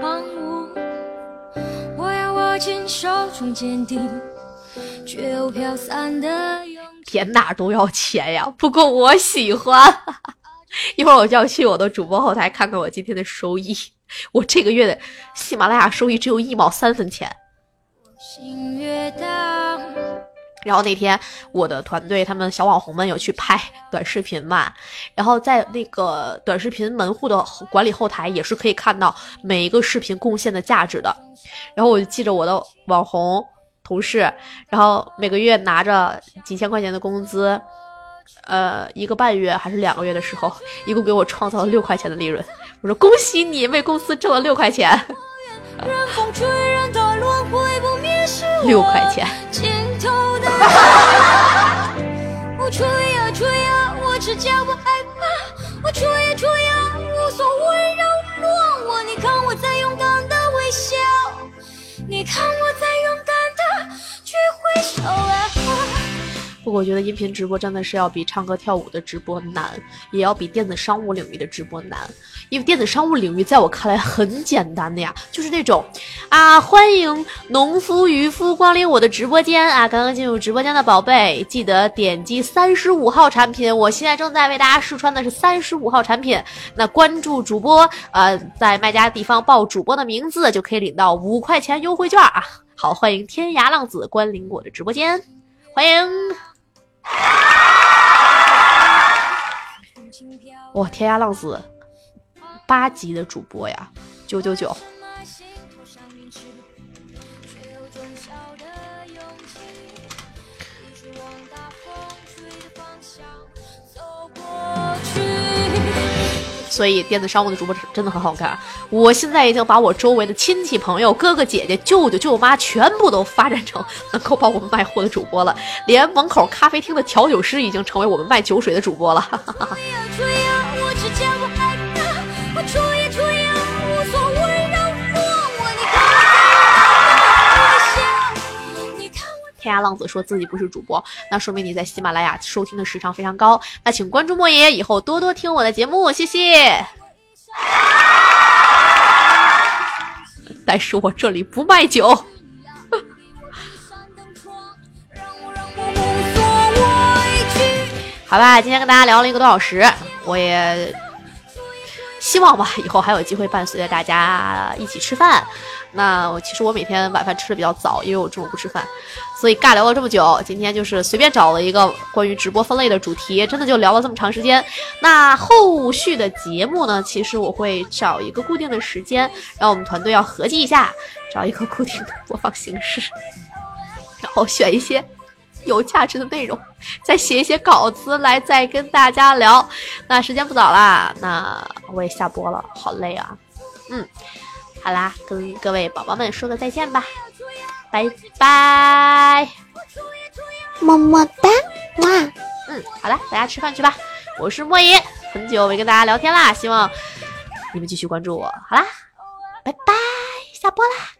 狂舞。我要握紧手中坚定，却又飘散的勇哪都要钱呀，不过我喜欢。一会儿我就要去我的主播后台看看我今天的收益。我这个月的喜马拉雅收益只有一毛三分钱。心越荡，然后那天我的团队他们小网红们有去拍短视频嘛，然后在那个短视频门户的管理后台也是可以看到每一个视频贡献的价值的。然后我就记着我的网红同事，然后每个月拿着几千块钱的工资，呃，一个半月还是两个月的时候，一共给我创造了六块钱的利润。我说恭喜你，为公司挣了六块钱，六块钱。你看我，我觉得音频直播真的是要比唱歌跳舞的直播难，也要比电子商务领域的直播难。因为电子商务领域在我看来很简单的呀，就是那种啊，欢迎农夫渔夫光临我的直播间啊！刚刚进入直播间的宝贝，记得点击三十五号产品。我现在正在为大家试穿的是三十五号产品。那关注主播，呃，在卖家地方报主播的名字，就可以领到五块钱优惠券啊！好，欢迎天涯浪子光临我的直播间，欢迎。哇，天涯浪子八级的主播呀，九九九。所以电子商务的主播真的很好看。我现在已经把我周围的亲戚朋友、哥哥姐姐、舅舅舅妈全部都发展成能够帮我们卖货的主播了，连门口咖啡厅的调酒师已经成为我们卖酒水的主播了。天涯浪子说自己不是主播，那说明你在喜马拉雅收听的时长非常高。那请关注莫爷，以后多多听我的节目，谢谢。但是我这里不卖酒。好吧，今天跟大家聊了一个多小时，我也希望吧，以后还有机会伴随着大家一起吃饭。那我其实我每天晚饭吃的比较早，因为我中午不吃饭，所以尬聊了这么久。今天就是随便找了一个关于直播分类的主题，真的就聊了这么长时间。那后续的节目呢，其实我会找一个固定的时间，让我们团队要合计一下，找一个固定的播放形式，然后选一些有价值的内容，再写一些稿子来再跟大家聊。那时间不早啦，那我也下播了，好累啊，嗯。好啦，跟各位宝宝们说个再见吧，拜拜，么么哒，哇，嗯，好啦，大家吃饭去吧，我是莫言，很久没跟大家聊天啦，希望你们继续关注我，好啦，拜拜，下播啦。